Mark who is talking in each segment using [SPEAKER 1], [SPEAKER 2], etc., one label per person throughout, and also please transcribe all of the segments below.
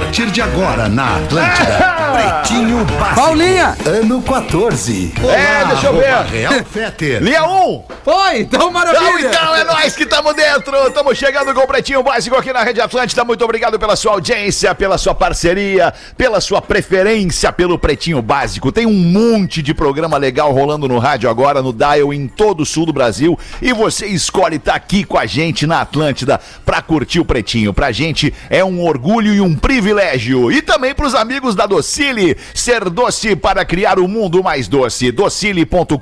[SPEAKER 1] A partir de agora na Atlântida, Pretinho Básico.
[SPEAKER 2] Paulinha!
[SPEAKER 1] Ano 14.
[SPEAKER 3] É, deixa eu ver.
[SPEAKER 1] Real Feter.
[SPEAKER 3] Linha 1!
[SPEAKER 2] Foi, então
[SPEAKER 3] Então,
[SPEAKER 2] maravilha!
[SPEAKER 3] então, é nós que estamos dentro. Estamos chegando com o Pretinho Básico aqui na Rede Atlântida. Muito obrigado pela sua audiência, pela sua parceria, pela sua preferência pelo Pretinho Básico. Tem um monte de programa legal rolando no rádio agora, no Dial, em todo o sul do Brasil. E você escolhe estar aqui com a gente na Atlântida pra curtir o Pretinho. Pra gente é um orgulho e um privilégio. E também pros amigos da Docile. Ser doce para criar o um mundo mais doce. Docile.com.br.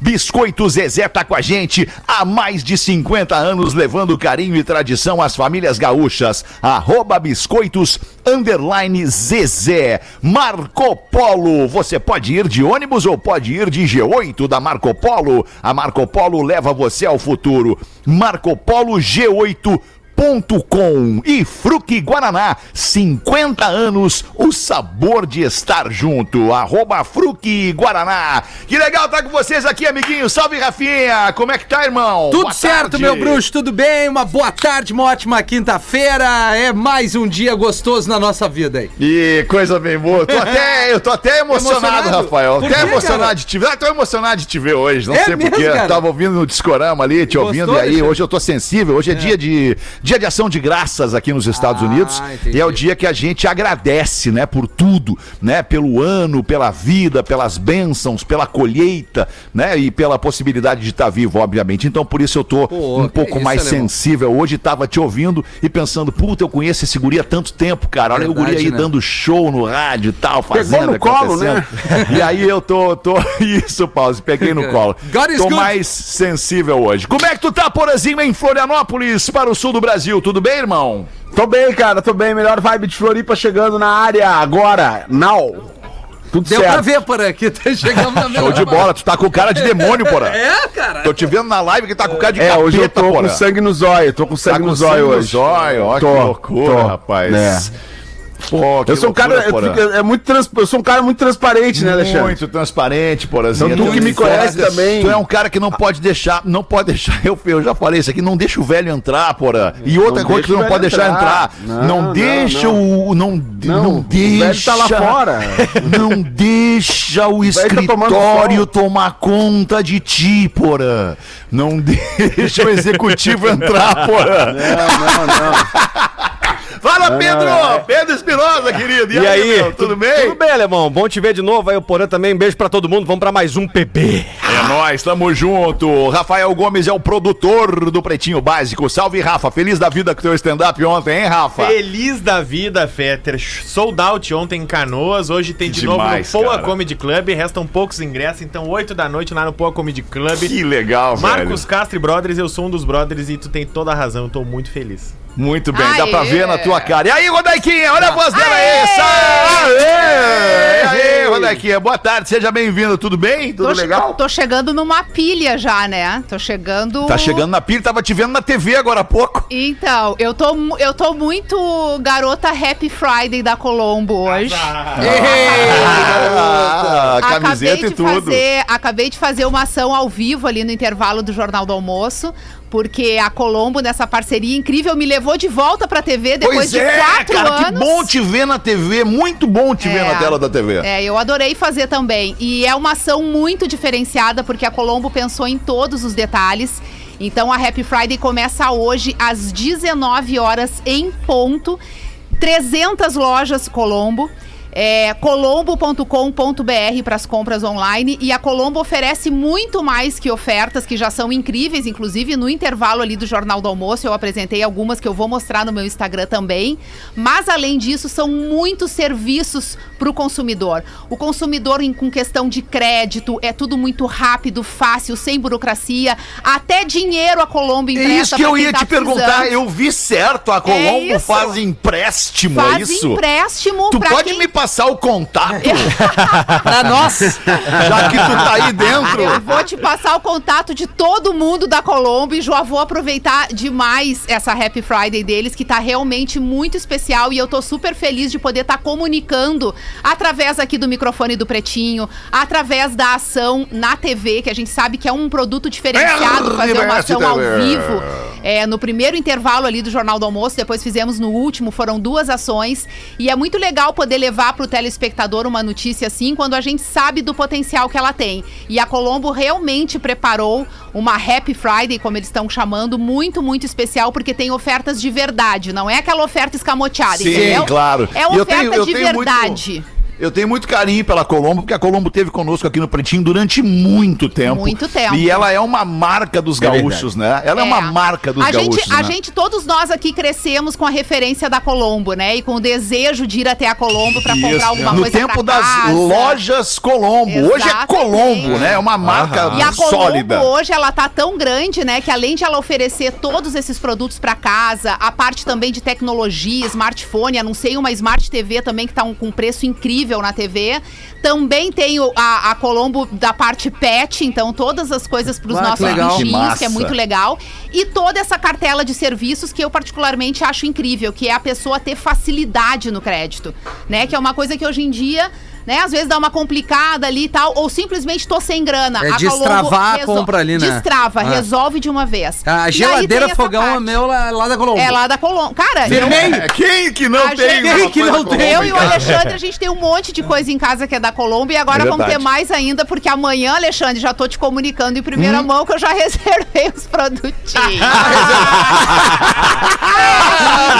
[SPEAKER 3] Biscoito Zezé tá com a gente há mais de 50 anos, levando carinho e tradição às famílias gaúchas. Arroba Biscoitos Underline Zezé. Marco Polo. Você pode ir de ônibus ou pode ir de G8 da Marco Polo. A Marco Polo leva você ao futuro. Marco Polo G8 com e Fruque Guaraná, 50 anos, o sabor de estar junto. Arroba Fruque Guaraná. Que legal estar com vocês aqui, amiguinho. Salve, Rafinha. Como é que tá, irmão?
[SPEAKER 2] Tudo
[SPEAKER 3] Boa
[SPEAKER 2] certo,
[SPEAKER 3] tarde.
[SPEAKER 2] meu bruxo, tudo bem? Uma boa tarde, uma ótima quinta-feira. É mais um dia gostoso na nossa vida aí.
[SPEAKER 3] E coisa bem boa. Tô até, eu tô até emocionado,
[SPEAKER 2] Emocionado?
[SPEAKER 3] Rafael.
[SPEAKER 2] Por
[SPEAKER 3] até
[SPEAKER 2] quê,
[SPEAKER 3] emocionado
[SPEAKER 2] cara?
[SPEAKER 3] de te ver. Ah, tô emocionado de te ver hoje. Não
[SPEAKER 2] É
[SPEAKER 3] sei
[SPEAKER 2] mesmo,
[SPEAKER 3] porquê. Tava ouvindo no discorama ali, te
[SPEAKER 2] Gostou,
[SPEAKER 3] ouvindo. E aí, hoje eu tô sensível. Hoje é, dia, de, dia de ação de graças aqui nos Estados
[SPEAKER 2] Ah,
[SPEAKER 3] Unidos.
[SPEAKER 2] entendi.
[SPEAKER 3] E é o dia que a gente agradece, né, por tudo, né? Pelo ano, pela vida, pelas bênçãos, pela colheita, né? E pela possibilidade de estar vivo, obviamente. Então, por isso eu tô
[SPEAKER 2] Pô,
[SPEAKER 3] um pouco
[SPEAKER 2] isso,
[SPEAKER 3] mais
[SPEAKER 2] alemão.
[SPEAKER 3] sensível. Hoje tava te ouvindo e pensando, puta, eu conheço esse guri há tanto tempo, cara. Olha o
[SPEAKER 2] Verdade,
[SPEAKER 3] guri aí
[SPEAKER 2] né?
[SPEAKER 3] dando show no rádio e tal, fazendo,
[SPEAKER 4] no colo, né?
[SPEAKER 3] E aí eu tô, tô... Isso, Pause, peguei no colo. Tô
[SPEAKER 2] good.
[SPEAKER 3] mais sensível hoje. Como é que tu tá, Porazinho, em Florianópolis, para o sul do Brasil? Tudo bem, irmão?
[SPEAKER 4] Tô bem, cara, tô bem. Melhor vibe de Floripa chegando na área agora. Now. Tudo
[SPEAKER 2] Deu
[SPEAKER 4] certo.
[SPEAKER 2] pra ver por aqui, tá chegando na
[SPEAKER 3] Show de bola, tu tá com cara de demônio, Porã.
[SPEAKER 2] É, cara.
[SPEAKER 3] Tô te vendo na live que tá com cara de
[SPEAKER 4] É,
[SPEAKER 3] capeta,
[SPEAKER 4] hoje eu tô
[SPEAKER 3] Porã.
[SPEAKER 4] com sangue no zóio. Tô com sangue
[SPEAKER 3] Tá com
[SPEAKER 4] no zóio
[SPEAKER 3] sangue no
[SPEAKER 4] hoje.
[SPEAKER 3] zóio, ó, que
[SPEAKER 4] Tô,
[SPEAKER 3] loucura,
[SPEAKER 4] tô.
[SPEAKER 3] rapaz.
[SPEAKER 4] É.
[SPEAKER 3] Pô,
[SPEAKER 4] Eu sou um cara, é muito trans, eu sou um cara muito transparente, né, Alexandre?
[SPEAKER 3] Muito transparente, Porazinho.
[SPEAKER 4] Então, tu que me conhece também.
[SPEAKER 3] Tu é um cara que não pode deixar, não pode deixar, eu, eu já falei isso aqui, não deixa o velho entrar, Porã. E outra
[SPEAKER 4] Não
[SPEAKER 3] coisa que tu
[SPEAKER 4] deixa
[SPEAKER 3] não
[SPEAKER 4] o
[SPEAKER 3] pode deixar entrar.
[SPEAKER 4] entrar.
[SPEAKER 3] Não,
[SPEAKER 4] Não,
[SPEAKER 3] deixa
[SPEAKER 4] não.
[SPEAKER 3] o. Não, não,
[SPEAKER 4] Não, o
[SPEAKER 3] deixa.
[SPEAKER 4] velho tá lá fora.
[SPEAKER 3] Não deixa o
[SPEAKER 4] velho tá
[SPEAKER 3] escritório
[SPEAKER 4] sol.
[SPEAKER 3] tomar conta de ti, Porã. Não deixa o executivo entrar, Porã.
[SPEAKER 4] Não, não, não.
[SPEAKER 3] Fala, Pedro!
[SPEAKER 4] não,
[SPEAKER 3] Pedro Espinosa, querido.
[SPEAKER 5] E aí,
[SPEAKER 3] meu, tudo bem?
[SPEAKER 5] Tudo bem, alemão? Bom te ver de novo. Aí o Porã também. Beijo pra todo mundo. Vamos pra mais um PB.
[SPEAKER 3] É nóis, tamo junto. Rafael Gomes é o produtor do Pretinho Básico. Salve, Rafa. Feliz da vida com teu stand-up ontem, hein, Rafa?
[SPEAKER 6] Feliz da vida, Fetter. Sold out ontem em Canoas. Hoje tem de
[SPEAKER 3] Demais,
[SPEAKER 6] novo no Poa
[SPEAKER 3] cara.
[SPEAKER 6] Comedy Club. Restam poucos ingressos, então 8 da noite lá no Poa Comedy Club.
[SPEAKER 3] Que legal,
[SPEAKER 6] Marcos
[SPEAKER 3] velho.
[SPEAKER 6] Castro e Brothers, eu sou um dos brothers e tu tem toda a razão. Eu tô muito feliz.
[SPEAKER 3] Muito bem, dá
[SPEAKER 7] Aê.
[SPEAKER 3] pra ver na tua cara. E aí, Rodaiquinha, olha a voz dela aí. Sa- Aê! E aí, Rodaiquinha, boa tarde, seja bem-vindo. Tudo bem? Tudo
[SPEAKER 7] Tô, che-
[SPEAKER 3] legal?
[SPEAKER 7] tô chegando numa pilha já, né? Tô chegando.
[SPEAKER 3] Tá chegando na pilha, tava te vendo na TV agora há pouco.
[SPEAKER 7] Então, eu tô, eu tô muito garota Happy Friday da Colombo hoje.
[SPEAKER 3] Ah,
[SPEAKER 7] acabei
[SPEAKER 3] camiseta
[SPEAKER 7] de
[SPEAKER 3] e tudo.
[SPEAKER 7] fazer, acabei de fazer uma ação ao vivo ali no intervalo do Jornal do Almoço, porque a Colombo nessa parceria incrível me levou de volta pra TV depois
[SPEAKER 3] Pois
[SPEAKER 7] de
[SPEAKER 3] é,
[SPEAKER 7] quatro
[SPEAKER 3] cara,
[SPEAKER 7] anos.
[SPEAKER 3] que bom te ver na TV, muito bom te ver
[SPEAKER 7] É.
[SPEAKER 3] na tela da TV.
[SPEAKER 7] É, eu adorei fazer também. E é uma ação muito diferenciada, porque a Colombo pensou em todos os detalhes. Então a Happy Friday começa hoje às 19 horas em ponto. 300 lojas Colombo. É colombo.com.br para as compras online e a Colombo oferece muito mais que ofertas que já são incríveis, inclusive no intervalo ali do Jornal do Almoço eu apresentei algumas que eu vou mostrar no meu Instagram também. Mas além disso, são muitos serviços para o consumidor. O consumidor em, com questão de crédito é tudo muito rápido, fácil, sem burocracia, até dinheiro a Colombo
[SPEAKER 3] É
[SPEAKER 7] empresta
[SPEAKER 3] isso que eu ia
[SPEAKER 7] tá
[SPEAKER 3] te perguntar.
[SPEAKER 7] precisando.
[SPEAKER 3] Eu vi certo, a Colombo
[SPEAKER 7] isso.
[SPEAKER 3] faz empréstimo, é
[SPEAKER 7] Faz
[SPEAKER 3] isso?
[SPEAKER 7] empréstimo
[SPEAKER 3] Tu pode
[SPEAKER 7] quem-
[SPEAKER 3] me passar o contato?
[SPEAKER 2] Pra nós.
[SPEAKER 3] Já que tu tá aí dentro.
[SPEAKER 7] Eu vou te passar o contato de todo mundo da Colombo e já vou aproveitar demais essa Happy Friday deles, que tá realmente muito especial e eu tô super feliz de poder estar comunicando através aqui do microfone do Pretinho, através da ação na TV, que a gente sabe que é um produto diferenciado fazer uma ação ao vivo. É, no primeiro intervalo ali do Jornal do Almoço, depois fizemos no último, foram duas ações. E é muito legal poder levar para o telespectador uma notícia assim, quando a gente sabe do potencial que ela tem. E a Colombo realmente preparou uma Happy Friday, como eles estão chamando, muito, muito especial, porque tem ofertas de verdade. Não é aquela oferta escamoteada,
[SPEAKER 3] Sim,
[SPEAKER 7] entendeu?
[SPEAKER 3] claro.
[SPEAKER 7] É
[SPEAKER 3] E eu
[SPEAKER 7] oferta
[SPEAKER 3] tenho- eu
[SPEAKER 7] de
[SPEAKER 3] tenho muito-
[SPEAKER 7] verdade.
[SPEAKER 3] Eu tenho muito carinho pela Colombo, porque a Colombo teve conosco aqui no Pretinho durante muito tempo.
[SPEAKER 7] Muito tempo.
[SPEAKER 3] E ela é uma marca dos gaúchos, né? Ela é, uma marca dos
[SPEAKER 7] a
[SPEAKER 3] gaúchos.
[SPEAKER 7] gente, a
[SPEAKER 3] né?
[SPEAKER 7] gente, todos nós aqui crescemos com a referência da Colombo, né? E com o desejo de ir até a Colombo pra comprar alguma
[SPEAKER 3] no
[SPEAKER 7] coisa
[SPEAKER 3] tempo
[SPEAKER 7] pra
[SPEAKER 3] das
[SPEAKER 7] casa.
[SPEAKER 3] lojas Colombo. Hoje é. Colombo, né? É uma marca
[SPEAKER 7] E a Colombo
[SPEAKER 3] sólida.
[SPEAKER 7] hoje ela tá tão grande, né, que além de ela oferecer todos esses produtos para casa, a parte também de tecnologia, smartphone, anunciei uma Smart TV também que tá um, com preço incrível na TV. Também tem o- a, a Colombo da parte pet, então todas as coisas para os
[SPEAKER 2] Ah, que
[SPEAKER 7] nossos.
[SPEAKER 3] Que
[SPEAKER 7] bichinhos,
[SPEAKER 3] massa.
[SPEAKER 7] que é muito legal. E toda essa cartela de serviços que eu particularmente acho incrível, que é a pessoa ter facilidade no crédito, né? Que é uma coisa que hoje em dia, né, às vezes dá uma complicada ali e tal, ou simplesmente tô sem grana.
[SPEAKER 2] É
[SPEAKER 7] A Colombo
[SPEAKER 2] destravar a
[SPEAKER 7] resol-
[SPEAKER 2] compra ali, né?
[SPEAKER 7] Destrava,
[SPEAKER 2] Ah.
[SPEAKER 7] resolve de uma vez.
[SPEAKER 2] A geladeira fogão é meu lá, lá da Colombo.
[SPEAKER 7] É lá da Colombo. Cara, eu.
[SPEAKER 3] É, Quem que não
[SPEAKER 7] A
[SPEAKER 3] tem?
[SPEAKER 7] gente-
[SPEAKER 2] Quem que não tem?
[SPEAKER 7] eu e o? Alexandre, a gente tem um monte de coisa em casa que é da Colombo e agora
[SPEAKER 3] É
[SPEAKER 7] vamos ter mais ainda, porque amanhã, Alexandre, já tô te comunicando em primeira
[SPEAKER 3] Hum?
[SPEAKER 7] mão que eu já reservei os produtinhos.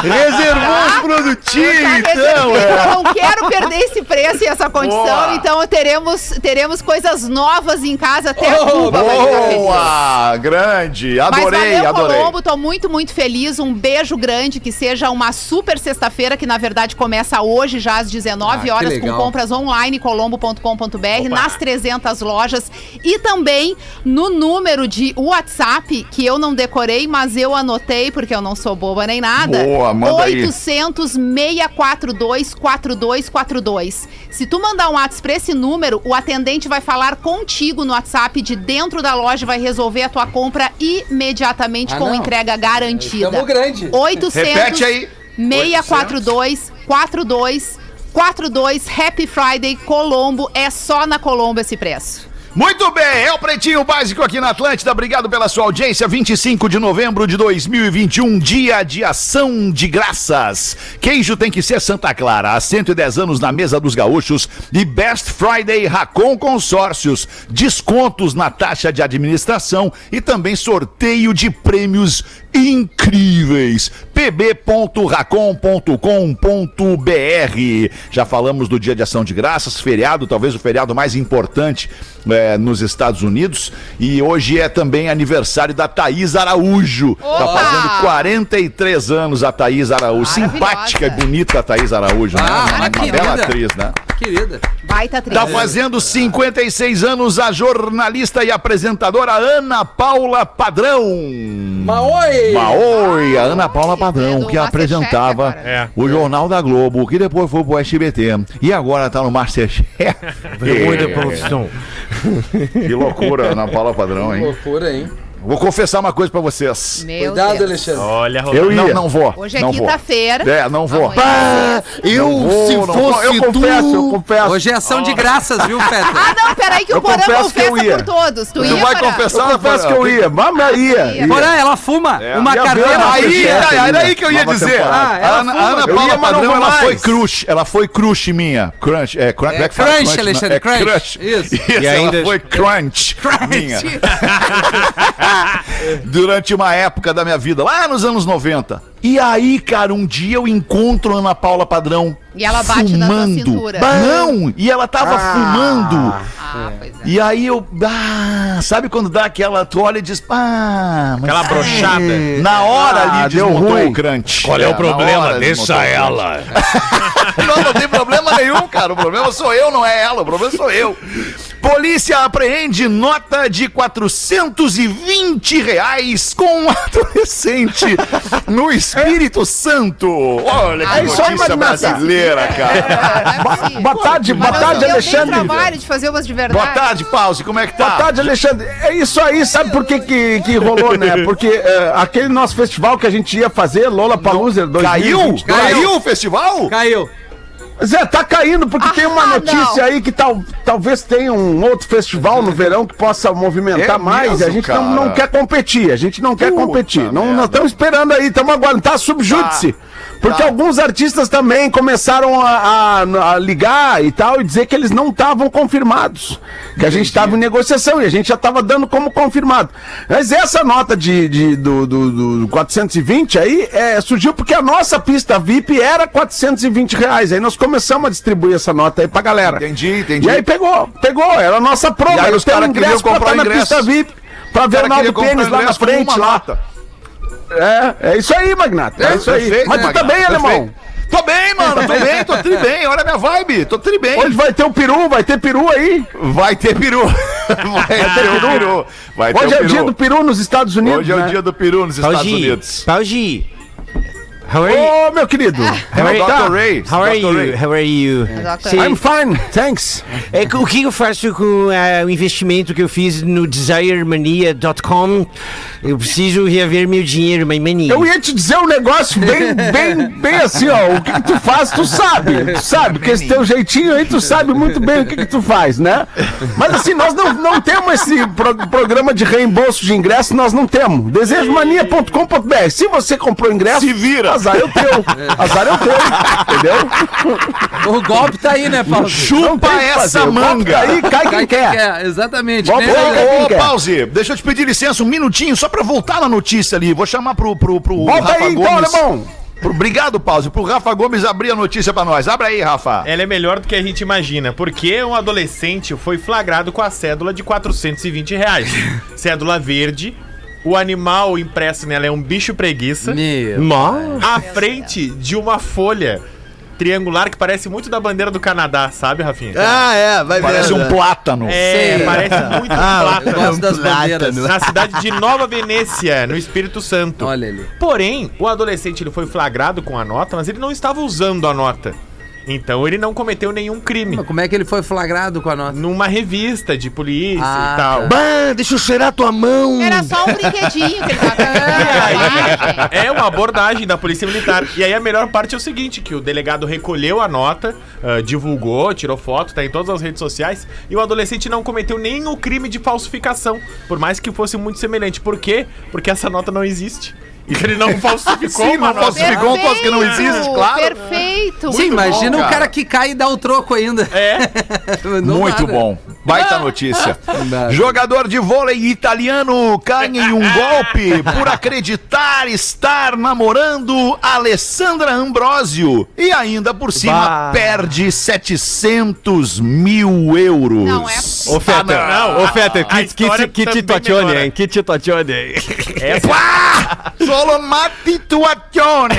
[SPEAKER 3] Reservou os produtinhos, então. é.
[SPEAKER 7] Eu não quero perder esse preço e essa condição,
[SPEAKER 3] Boa.
[SPEAKER 7] então teremos, teremos coisas novas em casa, até a Cuba.
[SPEAKER 3] Boa! Grande!
[SPEAKER 7] Mas
[SPEAKER 3] Adorei,
[SPEAKER 7] valeu,
[SPEAKER 3] adorei.
[SPEAKER 7] Colombo, tô muito, muito feliz. Um beijo grande, que seja uma super sexta-feira, que na verdade começa hoje, já às 19
[SPEAKER 2] Ah,
[SPEAKER 7] horas, com compras online, colombo.com.br, nas 300 lojas. E também no número de WhatsApp, que eu não decorei, mas eu anotei, porque eu não sou boba nem nada.
[SPEAKER 3] Boa, manda aí.
[SPEAKER 7] 800 642 4242. Se tu mandar um WhatsApp pra esse número, o atendente vai falar contigo no WhatsApp de dentro da loja, vai resolver a tua compra imediatamente
[SPEAKER 2] Ah,
[SPEAKER 7] com
[SPEAKER 2] não.
[SPEAKER 7] entrega garantida.
[SPEAKER 2] Tamo grande.
[SPEAKER 7] 800
[SPEAKER 3] Repete aí.
[SPEAKER 7] 642 42 42 Happy Friday Colombo. É só na Colombo esse preço.
[SPEAKER 3] Muito bem, é o Pretinho Básico aqui na Atlântida. Obrigado pela sua audiência. 25 de novembro de 2021, dia de ação de graças. Queijo tem que ser Santa Clara. Há 110 anos na mesa dos gaúchos. E Best Friday Racon Consórcios. Descontos na taxa de administração e também sorteio de prêmios incríveis. pb.racon.com.br. Já falamos do dia de ação de graças, feriado, talvez o feriado mais importante é, nos Estados Unidos. E hoje é também aniversário da Thaís Araújo. Tá
[SPEAKER 7] Opa!
[SPEAKER 3] fazendo 43 anos a Thaís Araújo. Simpática e bonita a Thaís Araújo, né?
[SPEAKER 2] Ah,
[SPEAKER 3] Uma, uma
[SPEAKER 2] querida.
[SPEAKER 3] bela atriz, né?
[SPEAKER 2] Querida.
[SPEAKER 7] Baita atriz.
[SPEAKER 3] Tá fazendo 56 anos a jornalista e apresentadora Ana Paula Padrão.
[SPEAKER 2] Maoi!
[SPEAKER 3] Maoi, a Ana Paula Padrão,
[SPEAKER 7] do
[SPEAKER 3] que
[SPEAKER 7] Masterchef
[SPEAKER 3] apresentava.
[SPEAKER 6] É.
[SPEAKER 3] o Jornal da Globo, que depois foi pro SBT. E agora tá no Masterchef.
[SPEAKER 5] Muita profissão.
[SPEAKER 3] Que loucura, Ana Paula Padrão, hein?
[SPEAKER 2] Loucura, hein?
[SPEAKER 3] Vou confessar uma coisa pra vocês.
[SPEAKER 7] Meu
[SPEAKER 2] Cuidado,
[SPEAKER 7] Deus.
[SPEAKER 2] Alexandre.
[SPEAKER 6] Olha,
[SPEAKER 3] Eu ia. Não, não vou.
[SPEAKER 7] Hoje é
[SPEAKER 3] não vou.
[SPEAKER 7] quinta-feira.
[SPEAKER 3] É, não vou.
[SPEAKER 1] Ah, eu,
[SPEAKER 3] Não vou,
[SPEAKER 1] se
[SPEAKER 3] não vou.
[SPEAKER 1] fosse
[SPEAKER 3] Eu confesso, eu confesso.
[SPEAKER 2] Hoje é ação de graças, viu, Feta?
[SPEAKER 7] Ah, não, peraí que
[SPEAKER 3] Eu
[SPEAKER 7] o Porã
[SPEAKER 3] confesso que eu
[SPEAKER 7] confessa
[SPEAKER 3] ia.
[SPEAKER 7] por todos. Tu,
[SPEAKER 3] Tu
[SPEAKER 7] ia,
[SPEAKER 3] vai
[SPEAKER 7] Porã?
[SPEAKER 3] confessar,
[SPEAKER 4] Eu confesso que eu ia, mas ia. ia.
[SPEAKER 2] Porém, ela fuma uma
[SPEAKER 4] Ia ver
[SPEAKER 2] carteira.
[SPEAKER 3] Aí, era aí que eu ia dizer.
[SPEAKER 2] Ah,
[SPEAKER 3] a Ana,
[SPEAKER 2] fuma.
[SPEAKER 3] a Ana
[SPEAKER 4] Eu
[SPEAKER 3] Paula
[SPEAKER 4] ia, mas não
[SPEAKER 3] Padrão, ela foi crush. Ela foi crush minha. Crunch. É, crunch.
[SPEAKER 2] É,
[SPEAKER 3] como é que fala?
[SPEAKER 2] crunch,
[SPEAKER 3] né?
[SPEAKER 2] Alexandre,
[SPEAKER 3] É
[SPEAKER 2] crunch. Isso.
[SPEAKER 3] Isso,
[SPEAKER 5] E
[SPEAKER 3] ela
[SPEAKER 5] ainda-
[SPEAKER 3] foi crunch, minha. Durante uma época da minha vida, lá nos anos 90. E aí, cara, um dia eu encontro a Ana Paula Padrão.
[SPEAKER 7] E ela bate na tua cintura.
[SPEAKER 3] Não, e ela tava fumando.
[SPEAKER 7] Ah, pois é.
[SPEAKER 3] E aí eu. Ah, sabe quando dá aquela. Tu olha e diz. Ah, mas
[SPEAKER 6] Aquela brochada.
[SPEAKER 3] na hora
[SPEAKER 4] Ah,
[SPEAKER 3] ali
[SPEAKER 4] deu
[SPEAKER 3] desmontou o crunch.
[SPEAKER 5] Qual é o
[SPEAKER 3] na
[SPEAKER 5] problema? Deixa
[SPEAKER 3] o
[SPEAKER 5] ela.
[SPEAKER 3] Não, não tem problema nenhum, cara. O problema sou eu, não é ela. O problema sou eu. Polícia apreende nota de 420 reais com um adolescente no Espírito Santo. Olha que
[SPEAKER 7] É
[SPEAKER 3] notícia brasileira, cara.
[SPEAKER 7] Não é possível.
[SPEAKER 4] Boa tarde, boa tarde,
[SPEAKER 7] eu
[SPEAKER 4] Alexandre.
[SPEAKER 7] tenho trabalho de fazer umas de verdade.
[SPEAKER 3] Boa tarde, Pause. Como é que tá?
[SPEAKER 4] Boa tarde, Alexandre. É isso aí, sabe por que, que, que rolou, né? Porque é, aquele nosso festival que a gente ia fazer, Lola Palusa
[SPEAKER 3] Caiu?
[SPEAKER 4] 2022.
[SPEAKER 3] Caiu o festival?
[SPEAKER 2] Caiu.
[SPEAKER 4] Zé, tá caindo porque tem uma
[SPEAKER 7] Ah,
[SPEAKER 4] notícia
[SPEAKER 7] não.
[SPEAKER 4] aí que tal, talvez tenha um outro festival no verão que possa movimentar
[SPEAKER 3] É
[SPEAKER 4] mais.
[SPEAKER 3] mesmo,
[SPEAKER 4] a gente não, não quer competir, a gente não quer
[SPEAKER 3] Puta
[SPEAKER 4] competir. Não, nós estamos esperando aí, estamos aguardando, tá subjúdice. Porque alguns artistas também começaram a, a- a ligar e tal e dizer que eles não estavam confirmados. Que a gente estava em negociação e a gente já estava dando como confirmado. Mas essa nota de, de- do, do, do 420 aí é, surgiu porque a nossa pista VIP era 420 reais. Aí nós começamos a distribuir essa nota aí pra galera.
[SPEAKER 3] Entendi, entendi.
[SPEAKER 4] E aí pegou, pegou, era a nossa promo.
[SPEAKER 3] E aí os caras queriam
[SPEAKER 4] pra
[SPEAKER 3] comprar
[SPEAKER 4] estar na
[SPEAKER 3] ingresso.
[SPEAKER 4] pista VIP. Pra ver o Naldo Pênis lá na
[SPEAKER 3] ingresso
[SPEAKER 4] frente, lá. É, é isso aí, Magnata. É, isso aí.
[SPEAKER 3] perfeito,
[SPEAKER 4] Mas tu
[SPEAKER 3] Magnata,
[SPEAKER 4] tá bem, alemão?
[SPEAKER 3] Tô bem, mano, tô bem, tô tri bem. Olha a minha vibe, tô tri bem.
[SPEAKER 4] Hoje vai ter o peru, vai ter peru aí.
[SPEAKER 3] Vai ter peru. Vai ter o peru. Vai ter
[SPEAKER 4] Hoje
[SPEAKER 3] o
[SPEAKER 4] é o dia do peru nos Estados Unidos.
[SPEAKER 3] Hoje é o
[SPEAKER 4] né?
[SPEAKER 3] dia do peru nos Estados Unidos.
[SPEAKER 5] Paugi. How are you?
[SPEAKER 4] Ô, meu querido.
[SPEAKER 5] How are you?
[SPEAKER 3] Dr. Ray.
[SPEAKER 5] How are
[SPEAKER 3] Dr.
[SPEAKER 5] you?
[SPEAKER 3] Ray.
[SPEAKER 5] How are you? Sim.
[SPEAKER 4] I'm fine, thanks.
[SPEAKER 5] É, o que eu faço com ah, o investimento que eu fiz no desiremania.com? Eu preciso reaver meu dinheiro, my money.
[SPEAKER 4] Eu ia te dizer um negócio bem, bem, bem assim, ó. O que, que tu faz, tu sabe. Tu sabe, com esse teu jeitinho aí, tu sabe muito bem o que, que tu faz, né? Mas assim, nós não, não temos esse pro- programa de reembolso de ingresso, nós não temos. Desejomania.com.br. Se você comprou ingresso,
[SPEAKER 3] Se vira.
[SPEAKER 4] Azar é o teu. Azar é o teu. Entendeu?
[SPEAKER 2] O golpe tá aí, né, Paulo?
[SPEAKER 3] Chupa essa
[SPEAKER 4] O golpe
[SPEAKER 3] manga.
[SPEAKER 4] tá Aí cai quem quer.
[SPEAKER 2] É, exatamente.
[SPEAKER 4] Vamos
[SPEAKER 2] né?
[SPEAKER 3] Ô, ô,
[SPEAKER 4] quer?
[SPEAKER 3] Pause, deixa eu te pedir licença um minutinho só pra voltar na notícia ali. Vou chamar pro, pro, pro
[SPEAKER 4] Volta aí então, alemão.
[SPEAKER 3] Pro- Obrigado, Pause, pro Rafa Gomes abrir a notícia pra nós. Abre aí, Rafa.
[SPEAKER 6] Ela é melhor do que a gente imagina, porque um adolescente foi flagrado com a cédula de 420 reais. cédula verde, o animal impresso nela é um bicho preguiça,
[SPEAKER 2] Meu.
[SPEAKER 6] À frente de uma folha triangular que parece muito da bandeira do Canadá, sabe, Rafinha?
[SPEAKER 8] Ah, é, vai
[SPEAKER 3] Parece
[SPEAKER 8] vendo.
[SPEAKER 3] um plátano.
[SPEAKER 6] É,
[SPEAKER 2] Sei.
[SPEAKER 6] parece muito
[SPEAKER 2] Eu
[SPEAKER 6] plátano.
[SPEAKER 2] gosto das bandeiras.
[SPEAKER 6] Na cidade de Nova Venécia, no Espírito Santo.
[SPEAKER 2] Olha ali.
[SPEAKER 6] Porém, o adolescente ele foi flagrado com a nota, mas ele não estava usando a nota. Então ele não cometeu nenhum crime.
[SPEAKER 2] Mas como é que ele foi flagrado com a nota?
[SPEAKER 6] Numa revista de polícia
[SPEAKER 2] Ah,
[SPEAKER 6] e tal.
[SPEAKER 2] tá.
[SPEAKER 8] Bah, deixa eu cheirar tua mão.
[SPEAKER 7] Era só um brinquedinho que ele tava.
[SPEAKER 6] É uma abordagem da polícia militar. E aí a melhor parte é o seguinte, que o delegado recolheu a nota, ah, divulgou, tirou foto, tá em todas as redes sociais, e o adolescente não cometeu nem o crime de falsificação, por mais que fosse muito semelhante. Por quê? Porque essa nota não existe. E ele não falsificou
[SPEAKER 3] Sim, não
[SPEAKER 6] nota.
[SPEAKER 3] falsificou. Ficou um troço que não existe, claro.
[SPEAKER 7] Perfeito.
[SPEAKER 2] Sim,
[SPEAKER 7] muito
[SPEAKER 2] imagina
[SPEAKER 7] bom.
[SPEAKER 2] o
[SPEAKER 3] cara.
[SPEAKER 2] que cai e dá o troco ainda.
[SPEAKER 6] É,
[SPEAKER 2] Não
[SPEAKER 3] Muito
[SPEAKER 2] dá, né?
[SPEAKER 3] bom. Baita notícia.
[SPEAKER 2] dá.
[SPEAKER 3] Jogador de vôlei italiano cai em um golpe por acreditar estar namorando Alessandra Ambrosio. E ainda por cima
[SPEAKER 5] Bah.
[SPEAKER 3] perde 700 mil euros.
[SPEAKER 7] Não é
[SPEAKER 5] Ô, Fetter,
[SPEAKER 6] Ah, não.
[SPEAKER 5] ô, Fetter,
[SPEAKER 6] A- a
[SPEAKER 5] que, que, que
[SPEAKER 6] também
[SPEAKER 5] situazione,
[SPEAKER 6] melhora.
[SPEAKER 5] hein? Que situazione.
[SPEAKER 6] essa,
[SPEAKER 3] Pá! Solo uma situazione.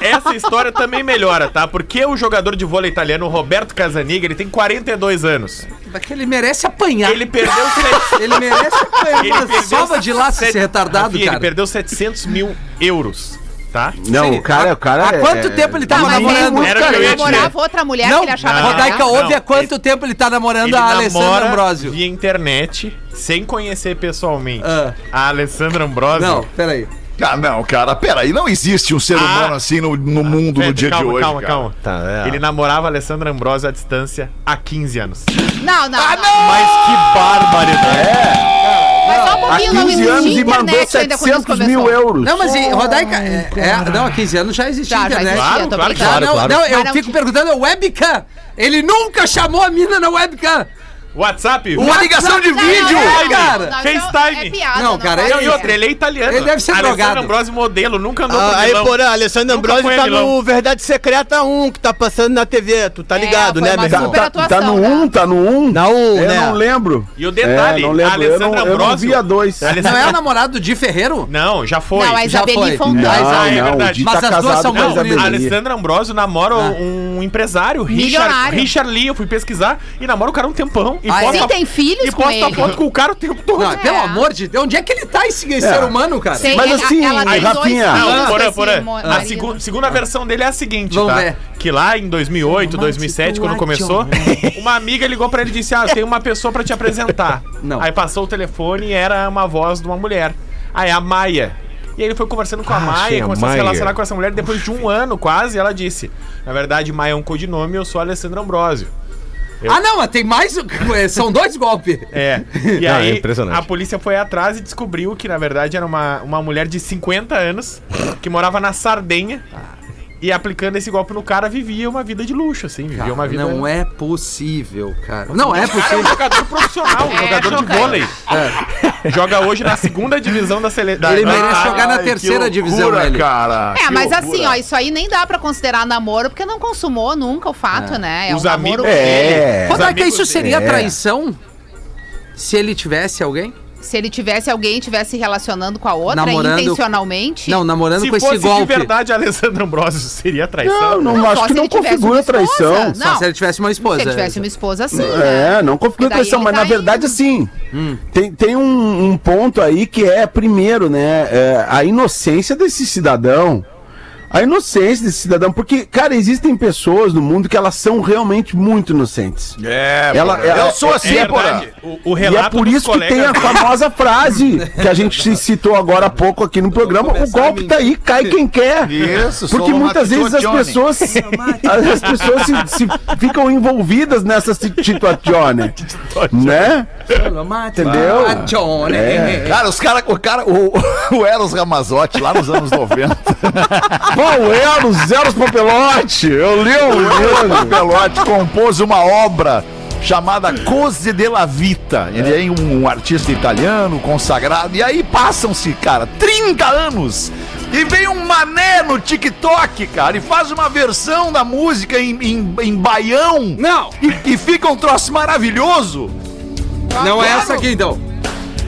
[SPEAKER 6] essa história também melhora, tá? Porque o jogador de vôlei italiano, Roberto Casaniga, ele tem 42 anos.
[SPEAKER 2] Porque ele merece apanhar.
[SPEAKER 6] Ele perdeu... sete-
[SPEAKER 2] Ele merece apanhar.
[SPEAKER 6] Ele perdeu
[SPEAKER 2] Salva de lá
[SPEAKER 6] sete-
[SPEAKER 2] esse retardado,
[SPEAKER 6] Rafinha,
[SPEAKER 2] cara.
[SPEAKER 6] Ele perdeu 700 mil euros, tá?
[SPEAKER 4] Não,
[SPEAKER 2] Sim.
[SPEAKER 4] o cara, o cara
[SPEAKER 2] Há
[SPEAKER 4] é-
[SPEAKER 2] quanto tempo ele
[SPEAKER 7] Tá,
[SPEAKER 2] namorando?
[SPEAKER 7] ele,
[SPEAKER 6] Era o que eu
[SPEAKER 7] ele
[SPEAKER 6] ia dizer.
[SPEAKER 7] namorava outra mulher
[SPEAKER 2] Não,
[SPEAKER 7] que ele achava
[SPEAKER 2] Rodaica,
[SPEAKER 7] legal.
[SPEAKER 2] ouve
[SPEAKER 6] Não,
[SPEAKER 2] há quanto tempo ele tá namorando
[SPEAKER 6] Ele
[SPEAKER 2] a Alessandra Ambrosio?
[SPEAKER 6] via internet, sem conhecer pessoalmente
[SPEAKER 2] Ah.
[SPEAKER 6] a Alessandra Ambrosio.
[SPEAKER 2] Não, peraí.
[SPEAKER 3] Ah, não, cara, peraí, não existe um ser
[SPEAKER 6] Ah.
[SPEAKER 3] humano assim no, no mundo no
[SPEAKER 6] Pera,
[SPEAKER 3] dia
[SPEAKER 6] calma,
[SPEAKER 3] de hoje.
[SPEAKER 6] calma,
[SPEAKER 3] cara.
[SPEAKER 6] calma.
[SPEAKER 5] Tá, é.
[SPEAKER 6] Ele namorava a Alessandra Ambrosio à distância há 15 anos.
[SPEAKER 7] Não, não,
[SPEAKER 3] Ah,
[SPEAKER 7] não.
[SPEAKER 3] não!
[SPEAKER 5] Mas que barbaridade.
[SPEAKER 7] Mas só um
[SPEAKER 4] Há
[SPEAKER 7] pouquinho, não
[SPEAKER 4] 15 anos e mandou
[SPEAKER 7] internet ainda quando isso
[SPEAKER 4] 700 mil euros.
[SPEAKER 2] Não, mas e, Rodaica, é, é- não, há 15 anos já existia
[SPEAKER 7] Já, já
[SPEAKER 2] internet.
[SPEAKER 7] existia,
[SPEAKER 6] Claro, claro que
[SPEAKER 7] brincando.
[SPEAKER 2] Ah, não, não, eu
[SPEAKER 7] não
[SPEAKER 2] fico perguntando, é webcam? Ele nunca chamou a mina na webcam.
[SPEAKER 6] WhatsApp?
[SPEAKER 3] Uma ligação de
[SPEAKER 7] Não,
[SPEAKER 3] vídeo!
[SPEAKER 7] é,
[SPEAKER 2] cara.
[SPEAKER 7] Não,
[SPEAKER 6] FaceTime.
[SPEAKER 7] É piada,
[SPEAKER 2] Não, cara,
[SPEAKER 7] pode
[SPEAKER 6] Não, e
[SPEAKER 7] ser.
[SPEAKER 6] outra, ele é italiano.
[SPEAKER 2] Ele deve ser
[SPEAKER 6] Alessandro
[SPEAKER 2] drogado.
[SPEAKER 6] Ambrosio modelo, nunca andou
[SPEAKER 8] Ah, aí, porra, Alessandro Ambrosio tá no Verdade Secreta 1, que tá passando na TV, tu tá
[SPEAKER 7] É,
[SPEAKER 8] ligado,
[SPEAKER 7] foi
[SPEAKER 8] né, meu irmão?
[SPEAKER 4] Tá, tá no
[SPEAKER 7] né?
[SPEAKER 4] 1, tá no 1?
[SPEAKER 8] Na 1,
[SPEAKER 4] Eu
[SPEAKER 8] né?
[SPEAKER 4] não lembro.
[SPEAKER 6] E o detalhe,
[SPEAKER 4] É, não lembro.
[SPEAKER 6] a
[SPEAKER 4] Eu não,
[SPEAKER 6] Alessandra
[SPEAKER 4] eu não
[SPEAKER 6] Ambrosio-
[SPEAKER 4] vi a dois.
[SPEAKER 2] Não é o namorado do Di Ferreiro?
[SPEAKER 6] Não, já foi.
[SPEAKER 7] Não, a
[SPEAKER 2] Já
[SPEAKER 7] Isabeli
[SPEAKER 2] foi.
[SPEAKER 7] Fontana.
[SPEAKER 4] Não,
[SPEAKER 6] Ah, é
[SPEAKER 4] não,
[SPEAKER 6] verdade.
[SPEAKER 2] Mas
[SPEAKER 4] tá
[SPEAKER 2] as duas são
[SPEAKER 4] com a
[SPEAKER 2] muito
[SPEAKER 4] Isabeli.
[SPEAKER 6] A Alessandra Ambrosio namora um empresário. Richard Lee. Eu fui pesquisar e namora o cara um tempão. E
[SPEAKER 2] Ah, é?
[SPEAKER 7] Sim, tem filhos
[SPEAKER 6] e
[SPEAKER 7] com
[SPEAKER 6] posta
[SPEAKER 7] ele.
[SPEAKER 6] foto com o cara o tempo todo.
[SPEAKER 2] Não, pelo amor de Deus, onde é que ele tá esse
[SPEAKER 4] É.
[SPEAKER 2] ser humano, cara?
[SPEAKER 7] Tem-
[SPEAKER 4] Mas assim,
[SPEAKER 7] tem
[SPEAKER 4] Rafinha-
[SPEAKER 6] Não,
[SPEAKER 7] com esse mo-
[SPEAKER 6] A
[SPEAKER 7] marido.
[SPEAKER 6] segu- segunda versão dele é a seguinte,
[SPEAKER 2] Vamos
[SPEAKER 6] tá?
[SPEAKER 2] ver.
[SPEAKER 6] Que lá em 2008, 2007, quando começou, uma amiga ligou pra ele e disse: Ah, eu tenho uma pessoa pra te apresentar.
[SPEAKER 2] Não.
[SPEAKER 6] Aí passou o telefone e era uma voz de uma mulher. Aí a Maia. E aí ele foi conversando com a Maia,
[SPEAKER 5] achei a
[SPEAKER 6] começou a se
[SPEAKER 5] Maia.
[SPEAKER 6] relacionar com essa mulher. Depois de um ano quase, ela disse: Na verdade, Maia é um codinome, eu sou Alessandro Ambrosio.
[SPEAKER 2] Ah, não, mas tem mais. São dois golpes.
[SPEAKER 6] É. E
[SPEAKER 5] Não,
[SPEAKER 6] aí
[SPEAKER 5] é impressionante.
[SPEAKER 6] a polícia foi atrás e descobriu que, na verdade, era uma, uma mulher de 50 anos que morava na Sardenha. E aplicando esse golpe no cara, vivia uma vida de luxo, assim. Vivia uma vida.
[SPEAKER 2] Não é possível, cara. Não é
[SPEAKER 6] O cara é um
[SPEAKER 2] possível.
[SPEAKER 6] jogador profissional, um
[SPEAKER 7] É,
[SPEAKER 6] jogador de vôlei. Joga hoje na segunda divisão da seleção.
[SPEAKER 2] Ele merece jogar na terceira
[SPEAKER 3] que
[SPEAKER 2] divisão,
[SPEAKER 3] loucura,
[SPEAKER 2] ele.
[SPEAKER 3] cara.
[SPEAKER 7] É, mas
[SPEAKER 3] loucura.
[SPEAKER 7] assim, ó, isso aí nem dá pra considerar namoro, porque não consumou nunca o fato, né? É
[SPEAKER 6] Os
[SPEAKER 7] um
[SPEAKER 6] amigos
[SPEAKER 7] namoro.
[SPEAKER 4] É.
[SPEAKER 2] Quando é que isso seria traição? Se ele tivesse alguém?
[SPEAKER 7] Se ele tivesse alguém tivesse se relacionando com a outra
[SPEAKER 2] Namorando-
[SPEAKER 7] intencionalmente.
[SPEAKER 2] Não, namorando
[SPEAKER 6] Se
[SPEAKER 2] com esse
[SPEAKER 6] fosse de
[SPEAKER 2] golpe.
[SPEAKER 6] verdade Alessandro Ambrosio, seria traição?
[SPEAKER 4] Não, não,
[SPEAKER 7] Não,
[SPEAKER 4] acho
[SPEAKER 7] só
[SPEAKER 4] que
[SPEAKER 7] se
[SPEAKER 4] não configura traição.
[SPEAKER 2] Só
[SPEAKER 7] Não.
[SPEAKER 2] se ele tivesse uma esposa.
[SPEAKER 7] Se ele tivesse uma esposa assim, né?
[SPEAKER 4] É, não configura traição, mas
[SPEAKER 7] tá
[SPEAKER 4] na verdade,
[SPEAKER 7] indo.
[SPEAKER 4] assim,
[SPEAKER 2] Hum.
[SPEAKER 4] tem, tem um, um ponto aí que é, primeiro, né, é, a inocência desse cidadão. A inocência desse cidadão, porque, cara, existem pessoas no mundo que elas são realmente muito inocentes.
[SPEAKER 3] É,
[SPEAKER 4] Ela-
[SPEAKER 3] porra.
[SPEAKER 4] ela-
[SPEAKER 3] eu sou assim,
[SPEAKER 6] É
[SPEAKER 3] porra.
[SPEAKER 6] O, o
[SPEAKER 4] E é por isso que tem a famosa frase que a gente se citou agora há pouco aqui no programa: o golpe tá aí, cai quem quer.
[SPEAKER 3] Isso,
[SPEAKER 4] Porque muitas vezes as pessoas, as pessoas se, se ficam envolvidas nessa si- situação, né? Entendeu?
[SPEAKER 2] Johnny.
[SPEAKER 3] Cara, os cara, o cara, o, o Eros Ramazotti, lá nos anos 90.
[SPEAKER 4] Qual era os zeros papelote? Eu li o
[SPEAKER 3] O
[SPEAKER 4] livro.
[SPEAKER 3] Papelotti compôs uma obra chamada Cose della Vita. Ele é um, um artista italiano consagrado. E aí passam-se, cara, 30 anos. E vem um mané no TikTok, cara, e faz uma versão da música em, em, em baião.
[SPEAKER 2] Não,
[SPEAKER 3] E, e fica um troço maravilhoso.
[SPEAKER 2] não é
[SPEAKER 3] claro.
[SPEAKER 2] essa aqui então.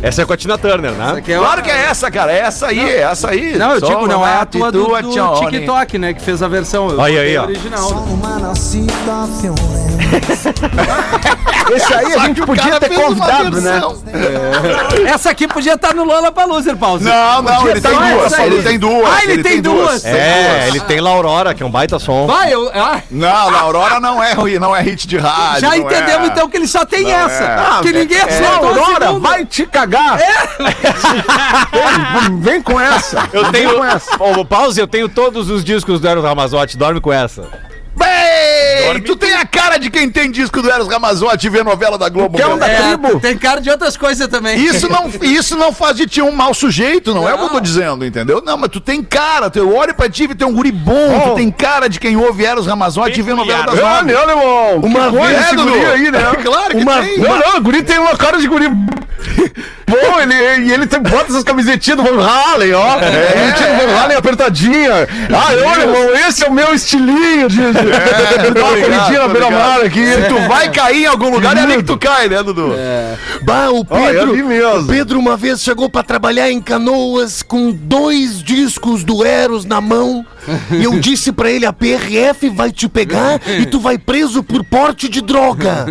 [SPEAKER 5] Essa é com a Tina Turner, né?
[SPEAKER 2] aqui é
[SPEAKER 3] Claro que é essa, cara. É essa aí, é essa aí.
[SPEAKER 2] Não, eu
[SPEAKER 3] Só
[SPEAKER 2] digo, não é a
[SPEAKER 3] uma
[SPEAKER 2] tua do, do TikTok, né? Que fez a versão.
[SPEAKER 5] Aí, aí, ó.
[SPEAKER 2] original.
[SPEAKER 4] Esse aí a gente podia ter
[SPEAKER 3] uma
[SPEAKER 4] convidado, né?
[SPEAKER 3] versão.
[SPEAKER 2] Essa aqui podia estar no Lola Paluser, Pause.
[SPEAKER 3] Não, não, ele tem duas. Ele tem duas.
[SPEAKER 2] Ah, ele tem duas.
[SPEAKER 5] É, ele tem La Aurora, que é um baita som.
[SPEAKER 2] Vai, eu. Ah,
[SPEAKER 3] Não, na Aurora não é ruim, não é hit de rádio.
[SPEAKER 2] já
[SPEAKER 3] não
[SPEAKER 2] entendemos
[SPEAKER 3] é.
[SPEAKER 2] então que ele só tem
[SPEAKER 3] Não
[SPEAKER 2] essa.
[SPEAKER 3] é.
[SPEAKER 2] que ninguém
[SPEAKER 4] É,
[SPEAKER 2] acertou a
[SPEAKER 4] Aurora,
[SPEAKER 2] segunda.
[SPEAKER 4] vai te cagar. Vem, vem com essa.
[SPEAKER 5] Eu
[SPEAKER 4] Vem
[SPEAKER 5] tenho.
[SPEAKER 4] com essa.
[SPEAKER 5] Ô, Pause, eu tenho todos os discos do Eros Ramazotti, dorme com essa.
[SPEAKER 3] Bem, tu tem a cara de quem tem disco do Eros Ramazotti e vê novela da Globo.
[SPEAKER 4] Quer um
[SPEAKER 3] meu.
[SPEAKER 4] da
[SPEAKER 2] É,
[SPEAKER 4] tribo?
[SPEAKER 2] tem cara de outras coisas também.
[SPEAKER 3] Isso não, isso não faz de ti um mau sujeito, não, é o que eu tô dizendo, entendeu? Não, mas tu tem cara, tu, eu olho pra ti e tem um guri bom, tu tem cara de quem ouve Eros Ramazotti e vê novela das
[SPEAKER 6] Peculiar.
[SPEAKER 3] nove.
[SPEAKER 4] Olha, irmão.
[SPEAKER 3] Uma
[SPEAKER 4] que coisa
[SPEAKER 3] vez,
[SPEAKER 4] esse guri aí, né?
[SPEAKER 3] Claro que
[SPEAKER 4] uma,
[SPEAKER 3] tem.
[SPEAKER 4] Não, não, o guri tem uma cara de guri. Bom, ele, e ele tem, bota essas camisetinhas do Van Halen, ó. Camisetinha do Van Halen apertadinha. Ah, olha, irmão, esse é o meu estilinho de, de, de dar uma corridinha na beira-mar aqui.
[SPEAKER 3] Se tu vai cair em algum lugar, é ali que tu cai, né, Dudu?
[SPEAKER 8] Bah, o
[SPEAKER 4] eu
[SPEAKER 8] Pedro,
[SPEAKER 4] mesmo.
[SPEAKER 8] o Pedro uma vez chegou pra trabalhar em Canoas com dois discos do Eros na mão. E eu disse pra ele: a PRF vai te pegar e tu vai preso por porte de droga.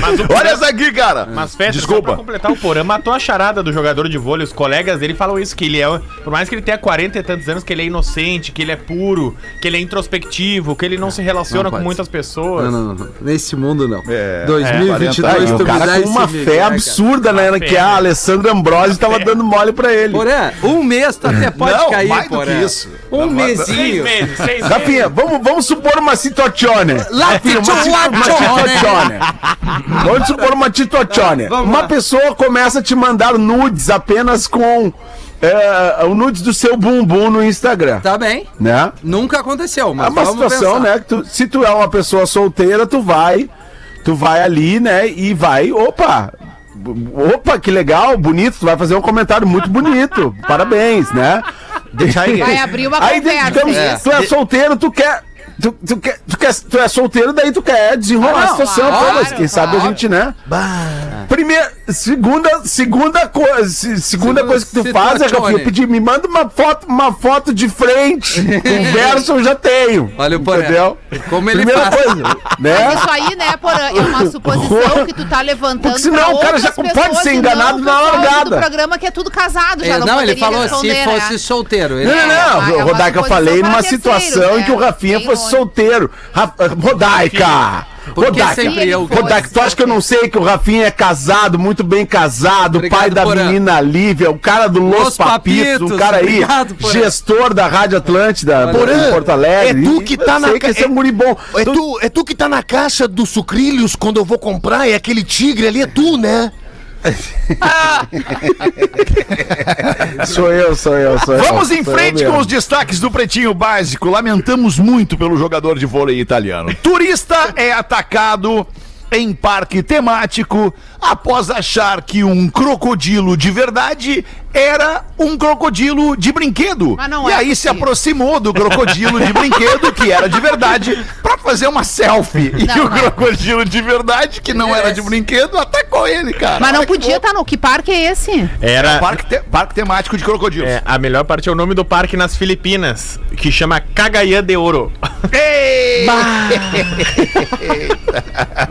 [SPEAKER 6] Mas o
[SPEAKER 3] Olha essa aqui, cara.
[SPEAKER 6] Mas Festa, só pra
[SPEAKER 3] Desculpa.
[SPEAKER 6] completar o Porã, matou a charada do jogador de vôlei. Os colegas dele falam isso, que ele é, por mais que ele tenha 40 e tantos anos, que ele é inocente, que ele é puro, que ele é introspectivo, que ele não se relaciona
[SPEAKER 2] Não
[SPEAKER 6] com muitas pessoas.
[SPEAKER 2] Não, não, não. Nesse mundo não.
[SPEAKER 3] É,
[SPEAKER 2] 2022,
[SPEAKER 4] Aí, o
[SPEAKER 2] tu me
[SPEAKER 4] cara
[SPEAKER 2] dá
[SPEAKER 4] com uma fé
[SPEAKER 2] cara.
[SPEAKER 4] absurda, né? Que a Alessandra Ambrosio tava dando mole pra ele.
[SPEAKER 2] Porém, um mês tu até pode
[SPEAKER 3] Não,
[SPEAKER 2] cair,
[SPEAKER 3] mais do
[SPEAKER 2] porém.
[SPEAKER 3] que isso.
[SPEAKER 2] Um
[SPEAKER 6] Seis
[SPEAKER 2] mesinho.
[SPEAKER 6] meses, seis meses.
[SPEAKER 4] Rafinha, vamos, vamos supor uma situazione. Rafinha, uma, situ- uma
[SPEAKER 2] situazione.
[SPEAKER 4] Vamos supor uma situazione. Uma pessoa começa a te mandar nudes apenas com é, o nudes do seu bumbum no Instagram.
[SPEAKER 2] Tá bem.
[SPEAKER 4] Né?
[SPEAKER 2] Nunca aconteceu, mas
[SPEAKER 4] É uma
[SPEAKER 2] vamos
[SPEAKER 4] situação,
[SPEAKER 2] pensar.
[SPEAKER 4] né? Que tu- se tu é uma pessoa solteira, tu vai, tu vai ali, né, e vai, opa, opa, que legal, bonito, tu vai fazer um comentário muito bonito, parabéns, né?
[SPEAKER 7] Vai abrir uma
[SPEAKER 4] Aí,
[SPEAKER 7] conversa.
[SPEAKER 4] digamos,
[SPEAKER 7] É.
[SPEAKER 4] tu é solteiro, tu quer... Tu, tu, quer, tu, quer, tu é solteiro, daí tu quer desenrolar
[SPEAKER 7] Ah,
[SPEAKER 4] a
[SPEAKER 7] não,
[SPEAKER 4] situação,
[SPEAKER 7] claro,
[SPEAKER 4] pô, mas quem sabe a
[SPEAKER 7] claro.
[SPEAKER 4] gente, né? Primeira, segunda, segunda coisa, se- segunda coisa que tu faz é,
[SPEAKER 2] Situazione.
[SPEAKER 4] Rafinha, pedir, me manda uma foto, uma foto de frente, conversa eu já tenho.
[SPEAKER 2] Olha o Porã.
[SPEAKER 4] Entendeu?
[SPEAKER 2] Como ele
[SPEAKER 4] Primeira
[SPEAKER 2] faz.
[SPEAKER 4] coisa,
[SPEAKER 7] Mas
[SPEAKER 4] né?
[SPEAKER 7] isso aí, né, Porã, é uma suposição que tu tá levantando
[SPEAKER 4] Porque senão
[SPEAKER 7] pra
[SPEAKER 4] o cara já pode ser enganado na largada.
[SPEAKER 7] do programa que é tudo casado, já
[SPEAKER 2] É,
[SPEAKER 7] não,
[SPEAKER 2] não, ele falou se
[SPEAKER 7] responder,
[SPEAKER 2] fosse
[SPEAKER 7] né?
[SPEAKER 2] solteiro. Ele-
[SPEAKER 4] Não, não,
[SPEAKER 7] É,
[SPEAKER 4] não,
[SPEAKER 7] é uma
[SPEAKER 4] Rodaica, eu falei numa situação em que o
[SPEAKER 7] né?
[SPEAKER 4] Rafinha
[SPEAKER 7] Bem
[SPEAKER 4] fosse. Solteiro. Ra- Rodaica! Rodaica,
[SPEAKER 2] sempre eu?
[SPEAKER 4] Rodaica, tu acha que eu não sei que o Rafinha é casado, muito bem casado,
[SPEAKER 2] Obrigado,
[SPEAKER 4] pai da
[SPEAKER 2] Porã.
[SPEAKER 4] menina Lívia, o cara do Los,
[SPEAKER 2] Los
[SPEAKER 4] Papitos,
[SPEAKER 2] Papitos,
[SPEAKER 4] um cara aí,
[SPEAKER 2] obrigado,
[SPEAKER 4] gestor da Rádio Atlântida
[SPEAKER 8] Porã,
[SPEAKER 4] em Porto Alegre.
[SPEAKER 8] é tu que
[SPEAKER 4] E
[SPEAKER 8] tá na
[SPEAKER 4] sei que é
[SPEAKER 8] é-
[SPEAKER 4] um bom.
[SPEAKER 8] É
[SPEAKER 4] Tu-
[SPEAKER 8] tu, é tu que tá na caixa dos sucrilhos quando eu vou comprar, é aquele tigre ali, é tu, né?
[SPEAKER 4] Sou eu, sou eu, sou eu.
[SPEAKER 3] Vamos em
[SPEAKER 4] Sou
[SPEAKER 3] frente com os destaques do Pretinho Básico. Lamentamos muito pelo jogador de vôlei italiano. Turista é atacado em parque temático após achar que um crocodilo de verdade era um crocodilo de brinquedo.
[SPEAKER 7] Não
[SPEAKER 3] e
[SPEAKER 7] é
[SPEAKER 3] aí se
[SPEAKER 7] possível.
[SPEAKER 3] aproximou do crocodilo de brinquedo, que era de verdade, pra fazer uma selfie. e
[SPEAKER 7] Não,
[SPEAKER 3] o
[SPEAKER 7] mas-
[SPEAKER 3] crocodilo de verdade, que não era de brinquedo, atacou ele, cara.
[SPEAKER 7] Mas não podia estar no. Que parque é esse?
[SPEAKER 6] Era.
[SPEAKER 3] Parque, te- parque temático de crocodilos.
[SPEAKER 6] É, a melhor parte é o nome do parque nas Filipinas, que chama Cagayan de Ouro.
[SPEAKER 3] Ei!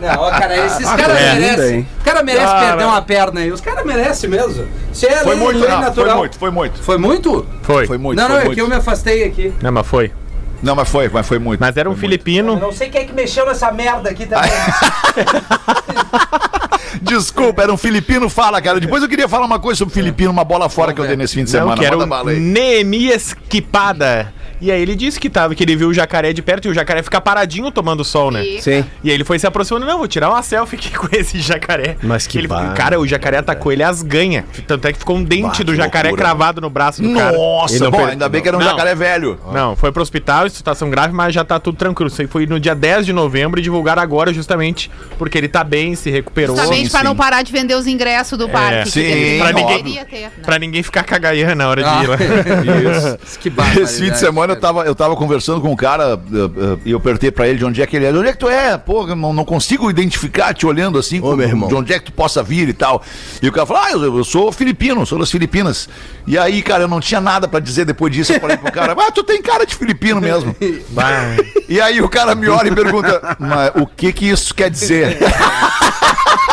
[SPEAKER 2] Não, cara, esses
[SPEAKER 4] Ah,
[SPEAKER 2] caras merecem. O cara merece
[SPEAKER 3] Cara.
[SPEAKER 2] perder uma perna aí. Os caras merecem mesmo. Isso é
[SPEAKER 3] Foi muito, não, foi
[SPEAKER 2] natural.
[SPEAKER 3] muito, foi muito.
[SPEAKER 2] Foi muito?
[SPEAKER 6] Foi.
[SPEAKER 3] Foi muito,
[SPEAKER 2] não, não,
[SPEAKER 3] foi
[SPEAKER 2] é que eu me afastei aqui.
[SPEAKER 6] Não, mas foi.
[SPEAKER 3] Não, mas foi, mas foi muito.
[SPEAKER 6] Mas era um
[SPEAKER 3] Foi
[SPEAKER 6] filipino.
[SPEAKER 2] não sei quem é que mexeu nessa merda aqui também.
[SPEAKER 3] Desculpa, era um filipino, fala, cara. Depois eu queria falar uma coisa sobre filipino, uma bola fora que eu dei nesse fim de
[SPEAKER 6] Não,
[SPEAKER 3] semana.
[SPEAKER 6] que era o. Neemias Quipada. E aí ele disse que tava, que ele viu o jacaré de perto e o jacaré fica paradinho tomando sol, né?
[SPEAKER 4] Sim.
[SPEAKER 6] E aí ele foi se aproximando, não, vou tirar uma selfie aqui com esse jacaré.
[SPEAKER 8] Mas que
[SPEAKER 6] ele,
[SPEAKER 8] barra.
[SPEAKER 6] Cara, o jacaré atacou ele às ganhas. Tanto é que ficou um dente
[SPEAKER 3] Bah,
[SPEAKER 6] do jacaré
[SPEAKER 3] loucura.
[SPEAKER 6] cravado no braço do cara.
[SPEAKER 3] Nossa,
[SPEAKER 8] Ele não
[SPEAKER 3] bom,
[SPEAKER 8] per-
[SPEAKER 3] ainda bem que era um
[SPEAKER 6] Não.
[SPEAKER 3] jacaré velho.
[SPEAKER 6] Não, foi pro hospital, situação grave, mas já tá tudo tranquilo. Isso aí foi no dia 10 de novembro e divulgaram agora justamente porque ele tá bem, se recuperou.
[SPEAKER 7] Justamente pra
[SPEAKER 3] sim.
[SPEAKER 7] não parar de vender os ingressos do parque. que
[SPEAKER 3] sim,
[SPEAKER 6] pra ninguém-
[SPEAKER 7] ter, né?
[SPEAKER 6] Pra ninguém ficar cagaiando na hora de
[SPEAKER 2] Ah.
[SPEAKER 6] ir lá.
[SPEAKER 3] Isso.
[SPEAKER 2] que barbaridade,
[SPEAKER 3] Esse fim de semana eu tava, eu tava conversando com um cara eh, eh, e eu apertei pra ele de onde é que ele é. De onde é que tu é? Pô, eu não, não consigo identificar te olhando assim,
[SPEAKER 8] Ô, meu irmão.
[SPEAKER 3] de onde é que tu possa vir e tal. E o cara falou: Ah, eu, eu sou filipino, sou das Filipinas. E aí, cara, eu não tinha nada pra dizer depois disso. Eu falei pro cara: Ah, tu tem cara de filipino mesmo. E aí o cara me olha e pergunta: Mas o que que isso quer dizer?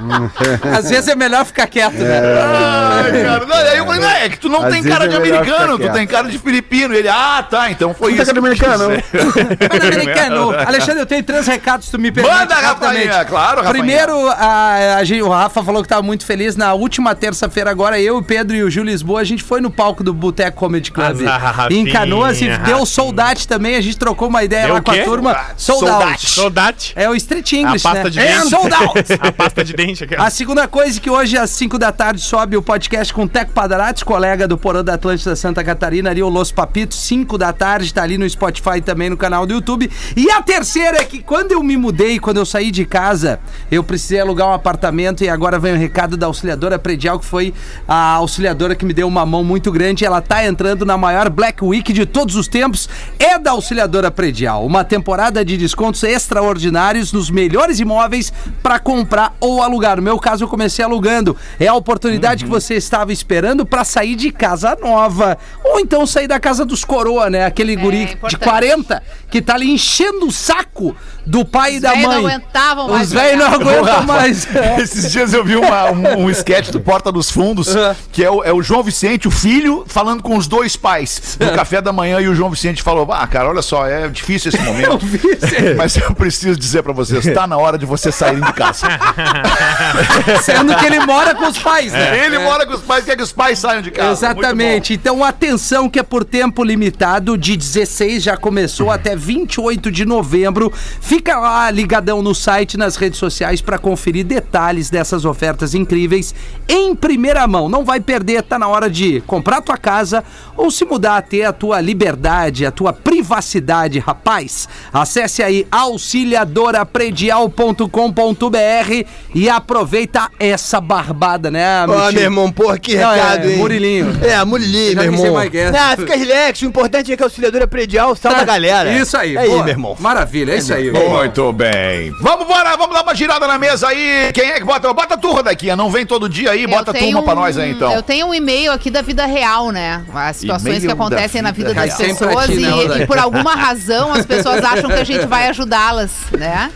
[SPEAKER 2] Às vezes é melhor ficar quieto, né?
[SPEAKER 3] Ai, cara, não, aí eu falei, não, é que tu não
[SPEAKER 4] Às
[SPEAKER 3] tem cara
[SPEAKER 4] é
[SPEAKER 3] de americano, tu tem cara de filipino. Ele, ah, tá, então foi
[SPEAKER 4] Tu
[SPEAKER 3] isso.
[SPEAKER 4] tá
[SPEAKER 3] eu quis
[SPEAKER 4] americano?
[SPEAKER 3] dizer.
[SPEAKER 2] Pan-Americano. Alexandre, eu tenho três recados, tu me permite.
[SPEAKER 3] Manda,
[SPEAKER 2] rapidamente.
[SPEAKER 3] Rafainha, claro, Rafainha.
[SPEAKER 2] Primeiro, a, a gente- o Rafa falou que tava muito feliz. Na última terça-feira, agora, eu, o Pedro e o Gil Lisboa, a gente foi no palco do Boteco Comedy Club
[SPEAKER 6] Ah, Rafinha,
[SPEAKER 2] em Canoas e deu soldate também. A gente trocou uma ideia
[SPEAKER 6] Deu
[SPEAKER 2] lá com a turma. Sold
[SPEAKER 3] Soldate.
[SPEAKER 6] Soldate.
[SPEAKER 2] É o Street
[SPEAKER 6] A
[SPEAKER 2] English,
[SPEAKER 6] pasta
[SPEAKER 2] né?
[SPEAKER 6] de
[SPEAKER 2] É,
[SPEAKER 6] dente.
[SPEAKER 2] sold out.
[SPEAKER 6] A pasta de dente
[SPEAKER 2] A segunda coisa é que hoje, às 5 da tarde, sobe o podcast com o Teco Padarates, colega do Porão da Atlântida Santa Catarina, ali o Los Papitos, 5 da tarde, tá ali no Spotify também no canal do YouTube. E a terceira é que quando eu me mudei, quando eu saí de casa, eu precisei alugar um apartamento e agora vem o recado da auxiliadora predial, que foi a auxiliadora que me deu uma mão muito grande. Ela tá entrando na maior Black Week de todos os tempos, é da auxiliadora predial. Uma temporada de descontos extraordinários nos melhores imóveis para comprar ou alugar. No meu caso, eu comecei alugando. É a oportunidade que você estava esperando para sair de casa nova. Ou então sair da casa dos coroa, né? Aquele guri de
[SPEAKER 7] importante.
[SPEAKER 2] 40 que tá ali enchendo o saco do pai e da
[SPEAKER 7] velhos
[SPEAKER 2] mãe.
[SPEAKER 7] não aguentavam mais
[SPEAKER 2] Os velhos não aguentam mais.
[SPEAKER 3] Esses dias eu vi uma- um, um sketch do Porta dos Fundos, que é o, é o João Vicente, o filho, falando com os dois pais no café da manhã. E o João Vicente falou: Ah, cara, olha só, é difícil esse momento. Mas eu preciso dizer pra vocês: tá na hora de vocês saírem de casa.
[SPEAKER 2] Sendo que ele mora com os pais, né?
[SPEAKER 3] Ele mora com os pais, quer que os pais saiam de casa.
[SPEAKER 2] Exatamente. Então, atenção que é por tempo limitado, de 16 já começou até 28 de novembro. Fica lá ligadão no site, nas redes sociais para conferir detalhes dessas ofertas incríveis em primeira mão. Não vai perder, tá na hora de comprar tua casa ou se mudar a ter a tua liberdade, a tua privacidade, rapaz. Acesse aí auxiliadorapredial.com.br e aproveita essa barbada, né,
[SPEAKER 9] Ó,
[SPEAKER 2] Mitinho?
[SPEAKER 9] meu irmão, porra, que
[SPEAKER 2] Não, é,
[SPEAKER 9] recado, hein?
[SPEAKER 2] Murilinho.
[SPEAKER 9] É, Murilinho, meu irmão.
[SPEAKER 2] vai
[SPEAKER 9] Ah, fica relax, o importante é que a auxiliadora predial salva a galera.
[SPEAKER 2] Isso aí,
[SPEAKER 9] É aí, meu irmão.
[SPEAKER 2] Maravilha, é isso aí.
[SPEAKER 3] Muito bem. Vamos embora, vamos dar uma girada na mesa aí. Quem é que bota? Bota a turma daqui, não vem todo dia aí, bota a turma pra
[SPEAKER 7] um-
[SPEAKER 3] nós aí então.
[SPEAKER 7] Eu tenho um e-mail aqui da vida real, né? As situações que acontecem
[SPEAKER 3] da
[SPEAKER 7] na vida
[SPEAKER 3] vida
[SPEAKER 7] das
[SPEAKER 2] real. Sempre
[SPEAKER 7] pessoas
[SPEAKER 2] né,
[SPEAKER 7] e-
[SPEAKER 2] Rodaica?
[SPEAKER 7] e, por alguma razão as pessoas acham que a gente vai ajudá-las, né?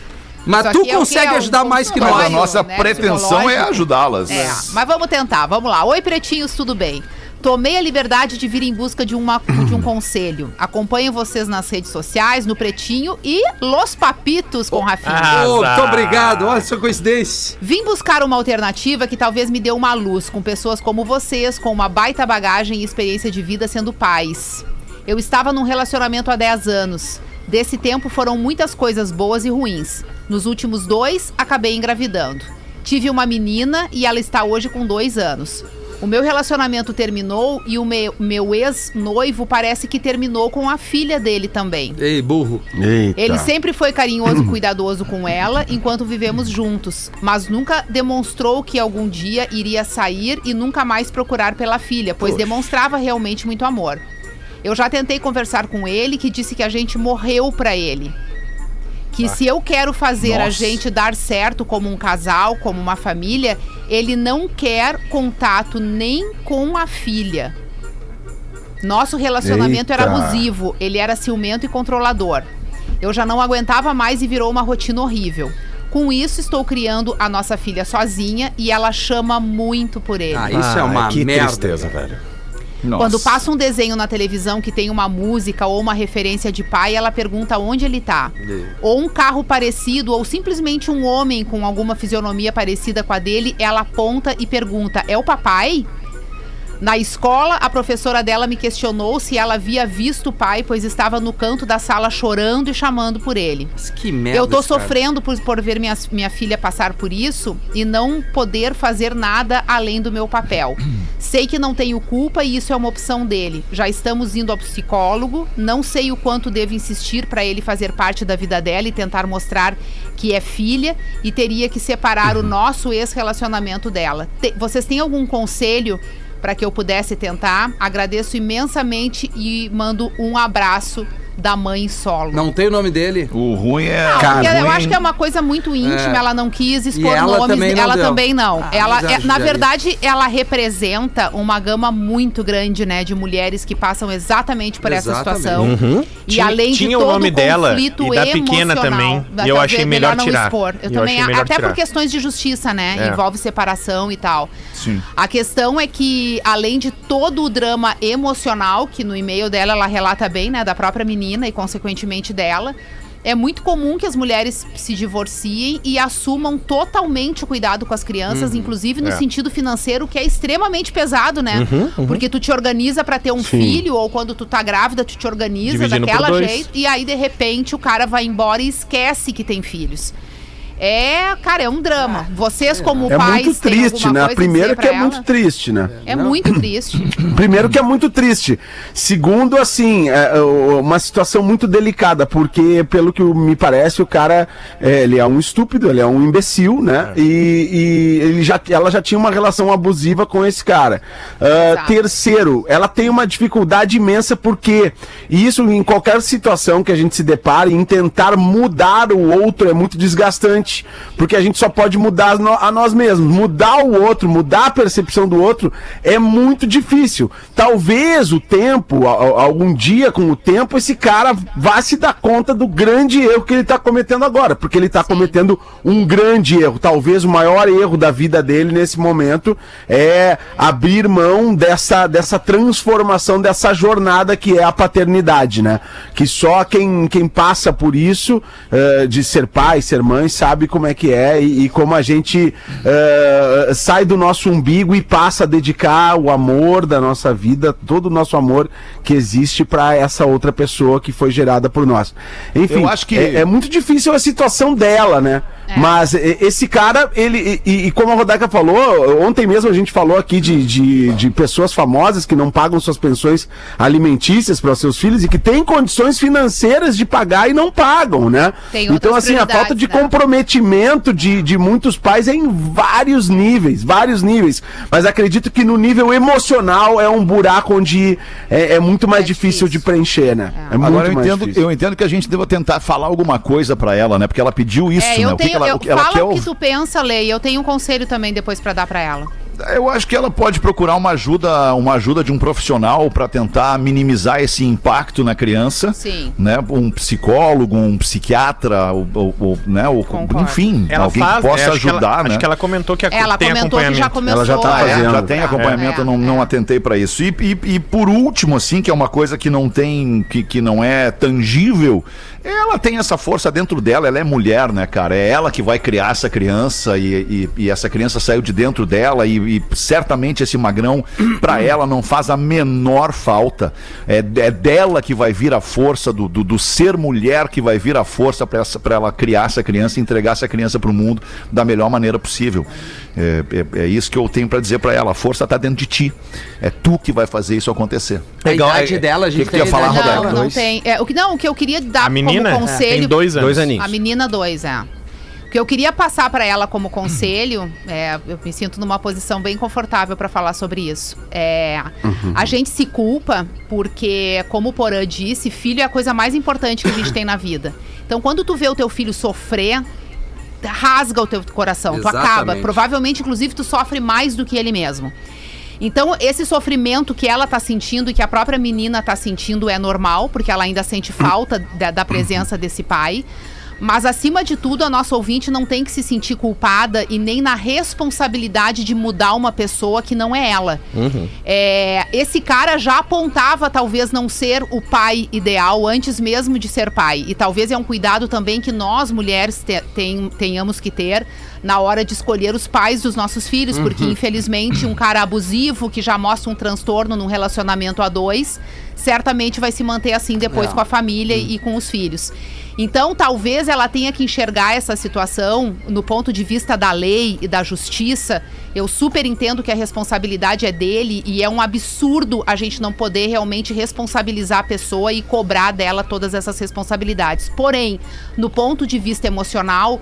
[SPEAKER 2] Mas
[SPEAKER 7] Isso
[SPEAKER 2] tu
[SPEAKER 7] é
[SPEAKER 2] consegue?
[SPEAKER 7] É um
[SPEAKER 2] ajudar mais que
[SPEAKER 3] Mas
[SPEAKER 2] nós.
[SPEAKER 3] a nossa
[SPEAKER 7] né,
[SPEAKER 3] pretensão é ajudá-las.
[SPEAKER 7] É, mas vamos tentar, vamos lá. Oi, pretinhos, tudo bem? Tomei a liberdade de vir em busca de, uma, de um conselho. Acompanho vocês nas redes sociais, no Pretinho e Los Papitos com Rafinha.
[SPEAKER 6] Ah,
[SPEAKER 2] Ô, muito obrigado, olha essa coincidência.
[SPEAKER 7] Vim buscar uma alternativa que talvez me dê uma luz com pessoas como vocês, com uma baita bagagem e experiência de vida sendo pais. Eu estava num relacionamento há 10 anos. Desse tempo foram muitas coisas boas e ruins. Nos últimos dois, acabei engravidando. Tive uma menina e ela está hoje com dois anos. O meu relacionamento terminou e o meu, meu ex-noivo parece que terminou com a filha dele também.
[SPEAKER 2] Ei, burro.
[SPEAKER 4] Eita.
[SPEAKER 7] Ele sempre foi carinhoso e cuidadoso com ela enquanto vivemos juntos, mas nunca demonstrou que algum dia iria sair e nunca mais procurar pela filha, pois demonstrava realmente muito amor. Eu já tentei conversar com ele, que disse que a gente morreu pra ele. Que se eu quero fazer a
[SPEAKER 3] Nossa.
[SPEAKER 7] gente dar certo como um casal, como uma família, ele não quer contato nem com a filha. Nosso relacionamento era
[SPEAKER 4] Eita.
[SPEAKER 7] abusivo, ele era ciumento e controlador. Eu já não aguentava mais e virou uma rotina horrível. Com isso, estou criando a nossa filha sozinha e ela chama muito por ele.
[SPEAKER 2] Ah, isso é uma
[SPEAKER 9] que
[SPEAKER 2] merda.
[SPEAKER 9] tristeza, velho.
[SPEAKER 3] Nossa.
[SPEAKER 7] Quando passa um desenho na televisão que tem uma música ou uma referência de pai, ela pergunta onde ele tá. Ou um carro parecido, ou simplesmente um homem com alguma fisionomia parecida com a dele, ela aponta e pergunta: é o papai? Na escola, a professora dela me questionou se ela havia visto o pai, pois estava no canto da sala chorando e chamando por ele.
[SPEAKER 2] Mas que merda.
[SPEAKER 7] Eu tô sofrendo por, por ver minha, minha filha passar por isso e não poder fazer nada além do meu papel. Sei que não tenho culpa e isso é uma opção dele. Já estamos indo ao psicólogo, não sei o quanto devo insistir para ele fazer parte da vida dela e tentar mostrar que é filha e teria que separar o nosso ex-relacionamento dela. Te- vocês têm algum conselho para que eu pudesse tentar? Agradeço imensamente e mando um abraço da mãe solo.
[SPEAKER 2] Não tem o nome dele?
[SPEAKER 3] O ruim é.
[SPEAKER 7] Não,
[SPEAKER 4] Cara,
[SPEAKER 7] eu
[SPEAKER 3] ruim-
[SPEAKER 7] acho que é uma coisa muito íntima,
[SPEAKER 2] É.
[SPEAKER 7] ela não quis
[SPEAKER 2] E
[SPEAKER 7] expor
[SPEAKER 2] ela
[SPEAKER 7] nomes,
[SPEAKER 2] também não
[SPEAKER 7] ela
[SPEAKER 2] deu.
[SPEAKER 7] também não.
[SPEAKER 2] Ah,
[SPEAKER 7] ela, é- na
[SPEAKER 2] ajudaria.
[SPEAKER 7] verdade, ela representa uma gama muito grande, né, de mulheres que passam exatamente por essa
[SPEAKER 2] Exatamente.
[SPEAKER 7] situação. E
[SPEAKER 6] Tinha-
[SPEAKER 7] além de
[SPEAKER 6] tinha o
[SPEAKER 7] todo
[SPEAKER 6] nome dela
[SPEAKER 7] conflito
[SPEAKER 6] e da pequena
[SPEAKER 7] emocional,
[SPEAKER 6] também, e eu achei melhor
[SPEAKER 7] não
[SPEAKER 6] tirar.
[SPEAKER 7] expor. Eu
[SPEAKER 6] Eu
[SPEAKER 7] também,
[SPEAKER 6] achei melhor
[SPEAKER 7] até
[SPEAKER 6] tirar.
[SPEAKER 7] por questões de justiça, né,
[SPEAKER 6] É.
[SPEAKER 7] envolve separação e tal.
[SPEAKER 3] Sim.
[SPEAKER 7] A questão é que, além de todo o drama emocional, que no e-mail dela ela relata bem, né, da própria menina e consequentemente dela, é muito comum que as mulheres se divorciem e assumam totalmente o cuidado com as crianças, inclusive no
[SPEAKER 6] É.
[SPEAKER 7] sentido financeiro, que é extremamente pesado, né? Porque tu te organiza pra ter um filho, ou quando tu tá grávida, tu te organiza
[SPEAKER 6] Dividindo
[SPEAKER 7] daquela jeito, e aí, de repente, o cara vai embora e esquece que tem filhos. É, cara, é um drama. Vocês, como
[SPEAKER 4] É
[SPEAKER 7] pais,
[SPEAKER 4] muito triste, né? Primeiro que é
[SPEAKER 7] pra
[SPEAKER 4] muito
[SPEAKER 7] ela?
[SPEAKER 4] triste, né?
[SPEAKER 7] É muito triste.
[SPEAKER 4] Primeiro que é muito triste. Segundo, assim, é, é, uma situação muito delicada, porque, pelo que me parece, o cara, é, ele é um estúpido, ele é um imbecil, né? E, e ele já, ela já tinha uma relação abusiva com esse cara.
[SPEAKER 7] Exato.
[SPEAKER 4] terceiro, ela tem uma dificuldade imensa porque isso em qualquer situação que a gente se depare, em tentar mudar o outro é muito desgastante, porque a gente só pode mudar a nós mesmos. Mudar o outro, mudar a percepção do outro é muito difícil. Talvez o tempo, algum dia com o tempo, esse cara vá se dar conta do grande erro que ele está cometendo agora, porque ele está cometendo um grande erro. Talvez o maior erro da vida dele nesse momento é abrir mão dessa, dessa transformação, dessa jornada que é a paternidade, né? Que só quem, quem passa por isso, eh, de ser pai, ser mãe, sabe sabe como é que é e, e como a gente eh, sai do nosso umbigo e passa a dedicar o amor da nossa vida, todo o nosso amor que existe para essa outra pessoa que foi gerada por nós. Enfim,
[SPEAKER 3] Eu acho que-
[SPEAKER 4] é, é muito difícil a situação dela, né? Mas e- esse cara, ele. E, e como a Rodaca falou, ontem mesmo a gente falou aqui de, de, de pessoas famosas que não pagam suas pensões alimentícias para seus filhos e que têm condições financeiras de pagar e não pagam, né?
[SPEAKER 7] Tem
[SPEAKER 4] então, assim, a falta de
[SPEAKER 7] né?
[SPEAKER 4] comprometimento de, de muitos pais é em vários níveis, vários níveis. Mas acredito que no nível emocional é um buraco onde é, é muito mais
[SPEAKER 7] É
[SPEAKER 4] difícil, de
[SPEAKER 7] difícil.
[SPEAKER 4] preencher, né? É, muito
[SPEAKER 3] Agora eu
[SPEAKER 4] mais
[SPEAKER 3] entendo,
[SPEAKER 4] difícil.
[SPEAKER 3] eu entendo que a gente deva tentar falar alguma coisa pra ela, né? Porque ela pediu isso,
[SPEAKER 7] É,
[SPEAKER 3] né? O que. Que ela,
[SPEAKER 7] eu,
[SPEAKER 3] o que ela
[SPEAKER 7] fala
[SPEAKER 3] quer
[SPEAKER 7] o que tu pensa, Lei. Eu tenho um conselho também depois pra dar pra ela.
[SPEAKER 3] Eu acho que ela pode procurar uma ajuda, uma ajuda de um profissional para tentar minimizar esse impacto na criança.
[SPEAKER 7] Sim.
[SPEAKER 3] Né? Um psicólogo, um psiquiatra, ou, ou- ou, né? ou-
[SPEAKER 7] Concordo.
[SPEAKER 3] enfim,
[SPEAKER 6] Ela
[SPEAKER 3] alguém
[SPEAKER 6] faz,
[SPEAKER 3] que possa
[SPEAKER 6] é, acho que ela-
[SPEAKER 3] ajudar, né?
[SPEAKER 6] Acho que ela comentou que a-
[SPEAKER 7] Ela
[SPEAKER 6] tem
[SPEAKER 7] comentou que já
[SPEAKER 6] acompanhamento.
[SPEAKER 7] começou.
[SPEAKER 4] Ela já tá
[SPEAKER 3] é,
[SPEAKER 4] fazendo.
[SPEAKER 3] já tem acompanhamento,
[SPEAKER 7] É,
[SPEAKER 3] eu não, não
[SPEAKER 7] é.
[SPEAKER 3] atentei para isso. E, e, e por último, assim, que é uma coisa que não tem, que, que não é tangível, ela tem essa força dentro dela, ela é mulher, né, cara? É ela que vai criar essa criança e, e- e essa criança saiu de dentro dela e, e certamente esse magrão, pra ela, não faz a menor falta. É, é dela que vai vir a força, do, do, do ser mulher que vai vir a força pra ela criar essa criança e entregar essa criança pro mundo da melhor maneira possível. É, é- é isso que eu tenho pra dizer pra ela. A força tá dentro de ti. É tu que vai fazer isso acontecer.
[SPEAKER 2] A
[SPEAKER 6] Legal,
[SPEAKER 2] idade
[SPEAKER 6] é-
[SPEAKER 2] dela, a gente
[SPEAKER 3] que que
[SPEAKER 2] tem
[SPEAKER 3] falar,
[SPEAKER 2] idade
[SPEAKER 3] Roberto?
[SPEAKER 7] Não, não tem. É, o que, não, o que eu queria dar
[SPEAKER 6] A menina
[SPEAKER 7] como conselho.
[SPEAKER 6] tem dois anos.
[SPEAKER 5] Dois aninhos.
[SPEAKER 7] A menina, dois, é. O que eu queria passar pra ela como conselho, é, eu me sinto numa posição bem confortável pra falar sobre isso. É, A gente se culpa porque, como o Porã disse, filho é a coisa mais importante que a gente tem na vida. Então, quando tu vê o teu filho sofrer, rasga o teu coração, tu acaba.
[SPEAKER 2] Exatamente.
[SPEAKER 7] Provavelmente, inclusive, tu sofre mais do que ele mesmo. Então, esse sofrimento que ela tá sentindo e que a própria menina tá sentindo é normal, porque ela ainda sente falta da, da presença desse pai. Mas, acima de tudo, a nossa ouvinte não tem que se sentir culpada e nem na responsabilidade de mudar uma pessoa que não é ela. É, esse cara já apontava, talvez, não ser o pai ideal antes mesmo de ser pai. E talvez é um cuidado também que nós, mulheres, te- tem- tenhamos que ter na hora de escolher os pais dos nossos filhos. Porque, infelizmente, um cara abusivo que já mostra um transtorno num relacionamento a dois, certamente vai se manter assim depois com a família e com os filhos. Então, talvez ela tenha que enxergar essa situação no ponto de vista da lei e da justiça. Eu super entendo que a responsabilidade é dele e é um absurdo a gente não poder realmente responsabilizar a pessoa e cobrar dela todas essas responsabilidades. Porém, no ponto de vista emocional,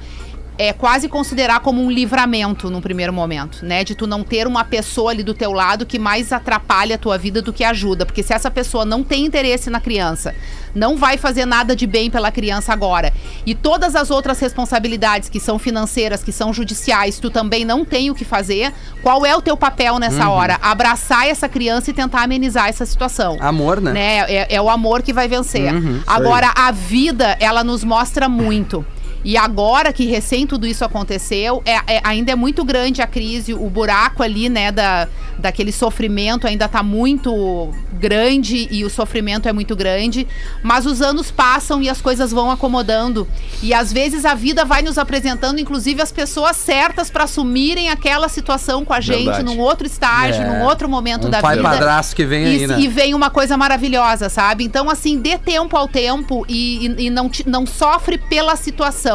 [SPEAKER 7] é quase considerar como um livramento num primeiro momento, né? De tu não ter uma pessoa ali do teu lado que mais atrapalha a tua vida do que ajuda. Porque se essa pessoa não tem interesse na criança, não vai fazer nada de bem pela criança agora, e todas as outras responsabilidades que são financeiras, que são judiciais, tu também não tem o que fazer, qual é o teu papel nessa hora? Abraçar essa criança e tentar amenizar essa situação
[SPEAKER 2] Amor, né?
[SPEAKER 7] né? É, é o amor que vai vencer.
[SPEAKER 2] Uhum,
[SPEAKER 7] Agora, a vida, ela nos mostra muito. E agora que recém tudo isso aconteceu, é, é- ainda é muito grande a crise, o buraco ali, né, da, daquele sofrimento ainda tá muito grande e o sofrimento é muito grande. Mas os anos passam e as coisas vão acomodando. E às vezes a vida vai nos apresentando, inclusive, as pessoas certas para assumirem aquela situação com a gente
[SPEAKER 3] Verdade.
[SPEAKER 7] num outro estágio,
[SPEAKER 2] É.
[SPEAKER 7] num outro momento
[SPEAKER 2] Um
[SPEAKER 7] da
[SPEAKER 2] pai
[SPEAKER 7] vida.
[SPEAKER 2] padrasto que vem
[SPEAKER 7] E-
[SPEAKER 2] aí, né?
[SPEAKER 7] E vem uma coisa maravilhosa, sabe? Então, assim, dê tempo ao tempo e, e- e não, te- não sofre pela situação.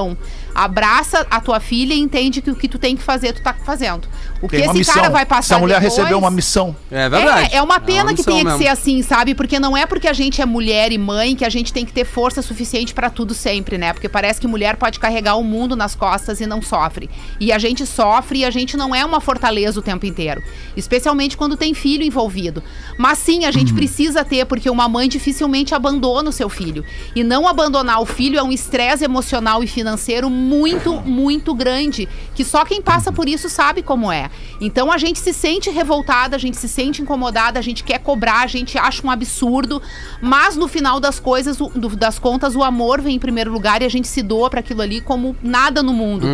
[SPEAKER 7] Abraça a tua filha e entende que o que tu tem que fazer, tu tá fazendo. O que
[SPEAKER 3] uma
[SPEAKER 7] esse
[SPEAKER 3] missão.
[SPEAKER 7] cara vai passar
[SPEAKER 3] Essa mulher
[SPEAKER 7] depois-
[SPEAKER 3] recebeu uma missão.
[SPEAKER 2] É verdade.
[SPEAKER 7] é, é uma pena que
[SPEAKER 2] missão
[SPEAKER 7] tenha
[SPEAKER 2] mesmo.
[SPEAKER 7] que ser assim, sabe? Porque não é porque a gente é mulher e mãe que a gente tem que ter força suficiente pra tudo sempre, né? Porque parece que mulher pode carregar o mundo nas costas e não sofre. E a gente sofre e a gente não é uma fortaleza o tempo inteiro. Especialmente quando tem filho envolvido. Mas sim, a gente precisa ter, porque uma mãe dificilmente abandona o seu filho. E não abandonar o filho é um estresse emocional e financeiro muito, muito grande. Que só quem passa por isso sabe como é. Então a gente se sente revoltada, a gente se sente incomodada, a gente quer cobrar, a gente acha um absurdo. Mas no final das coisas, o- do- das contas, o amor vem em primeiro lugar e a gente se doa para aquilo ali como nada no mundo.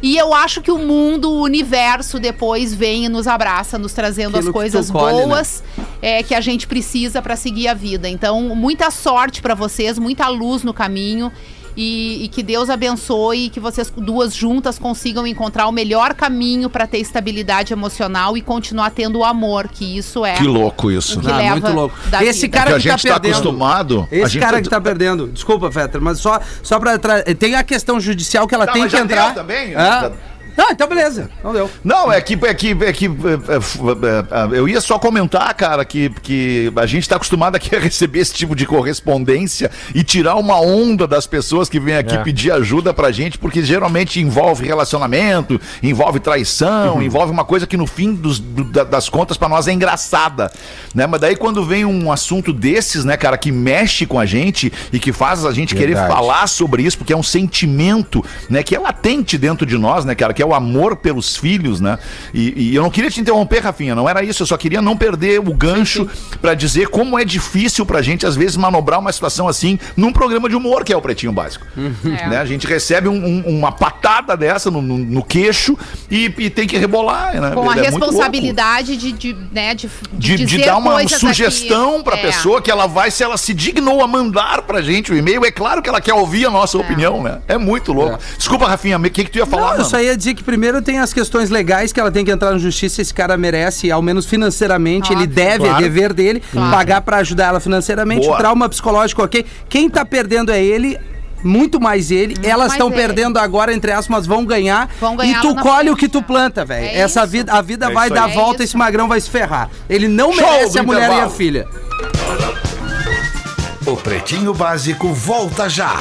[SPEAKER 7] E eu acho que o mundo, o universo, depois vem e nos abraça, nos trazendo
[SPEAKER 2] Aquilo
[SPEAKER 7] as coisas
[SPEAKER 2] colhe, né?
[SPEAKER 7] boas é, que a gente precisa para seguir a vida. Então, muita sorte para vocês, muita luz no caminho E, e que Deus abençoe e que vocês duas juntas consigam encontrar o melhor caminho para ter estabilidade emocional e continuar tendo o amor, que isso é
[SPEAKER 3] Que louco isso.
[SPEAKER 7] o que
[SPEAKER 2] Ah,
[SPEAKER 7] leva
[SPEAKER 2] muito louco.
[SPEAKER 7] da
[SPEAKER 2] Esse
[SPEAKER 7] vida.
[SPEAKER 2] cara
[SPEAKER 3] Porque
[SPEAKER 2] que
[SPEAKER 3] a
[SPEAKER 2] tá
[SPEAKER 3] gente tá
[SPEAKER 2] perdendo.
[SPEAKER 3] acostumado. a
[SPEAKER 2] Esse
[SPEAKER 3] gente
[SPEAKER 2] cara
[SPEAKER 3] tá-
[SPEAKER 2] que tá perdendo. Desculpa, Fetter, mas só, só pra. Tra... Tem a questão judicial que ela
[SPEAKER 3] Tá,
[SPEAKER 2] tem
[SPEAKER 3] mas
[SPEAKER 2] que
[SPEAKER 3] já
[SPEAKER 2] entrar.
[SPEAKER 3] deu também?
[SPEAKER 2] Ah. Ah, então beleza. Não deu.
[SPEAKER 3] Não, é que, é que, é que é, é, é, eu ia só comentar, cara, que, que a gente tá acostumado aqui a receber esse tipo de correspondência e tirar uma onda das pessoas que vêm aqui
[SPEAKER 6] É.
[SPEAKER 3] pedir ajuda pra gente, porque geralmente envolve relacionamento, envolve traição, envolve uma coisa que no fim dos- do- da- das contas pra nós é engraçada, né? Mas daí quando vem um assunto desses, né, cara, que mexe com a gente e que faz a gente querer
[SPEAKER 4] Verdade.
[SPEAKER 3] falar sobre isso, porque é um sentimento, né, que é latente dentro de nós, né, cara, que é o amor pelos filhos, né? E, e eu não queria te interromper, Rafinha, não era isso, eu só queria não perder o gancho pra dizer como é difícil pra gente, às vezes, manobrar uma situação assim num programa de humor, que é o Pretinho Básico.
[SPEAKER 7] É.
[SPEAKER 3] Né? A gente recebe um- um- uma patada dessa no, no- no queixo e, e tem que rebolar, né?
[SPEAKER 7] Com a
[SPEAKER 3] É muito louco.
[SPEAKER 7] responsabilidade de, de, né, de,
[SPEAKER 3] De, de
[SPEAKER 7] dizer
[SPEAKER 3] dar uma sugestão
[SPEAKER 7] aqui.
[SPEAKER 3] pra
[SPEAKER 7] É.
[SPEAKER 3] pessoa que ela vai, se ela se dignou a mandar pra gente o e-mail, é claro que ela quer ouvir a nossa opinião, né? É muito louco. Desculpa, Rafinha, o que, que tu ia falar,
[SPEAKER 2] Não, eu
[SPEAKER 3] mano?
[SPEAKER 2] só ia dizer que primeiro tem as questões legais que ela tem que entrar na justiça, esse cara merece, ao menos financeiramente, ele deve,
[SPEAKER 6] Claro.
[SPEAKER 2] é dever dele,
[SPEAKER 7] Claro.
[SPEAKER 2] pagar pra ajudar ela financeiramente,
[SPEAKER 3] Boa.
[SPEAKER 2] trauma psicológico, ok? Quem tá perdendo é ele. Muito mais ele, elas
[SPEAKER 7] mais
[SPEAKER 2] estão perdendo agora, entre aspas, mas vão ganhar.
[SPEAKER 7] Vão ganhar
[SPEAKER 2] e tu colhe
[SPEAKER 7] frente,
[SPEAKER 2] o que tu
[SPEAKER 7] né?
[SPEAKER 2] planta, velho.
[SPEAKER 7] É
[SPEAKER 2] Essa
[SPEAKER 7] isso.
[SPEAKER 2] vida, a vida
[SPEAKER 3] É
[SPEAKER 2] vai dar
[SPEAKER 3] aí.
[SPEAKER 2] volta
[SPEAKER 7] É
[SPEAKER 2] e esse magrão vai se ferrar. Ele não
[SPEAKER 3] Show
[SPEAKER 2] merece a mulher e a filha.
[SPEAKER 1] O Pretinho Básico volta já.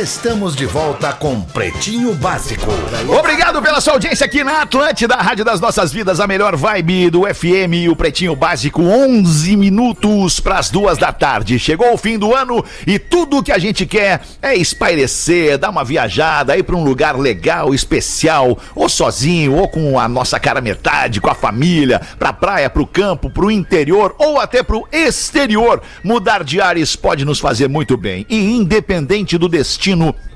[SPEAKER 1] Estamos de volta com Pretinho Básico.
[SPEAKER 3] Obrigado pela sua audiência aqui na Atlântida, Rádio das Nossas Vidas, a melhor vibe do FM e o Pretinho Básico, 11 minutos para as duas da tarde. Chegou o fim do ano e tudo que a gente quer é espairecer, dar uma viajada, ir para um lugar legal, especial, ou sozinho, ou com a nossa cara metade, com a família, pra praia, pro campo, pro interior ou até pro exterior. Mudar de ares pode nos fazer muito bem. E independente do destino,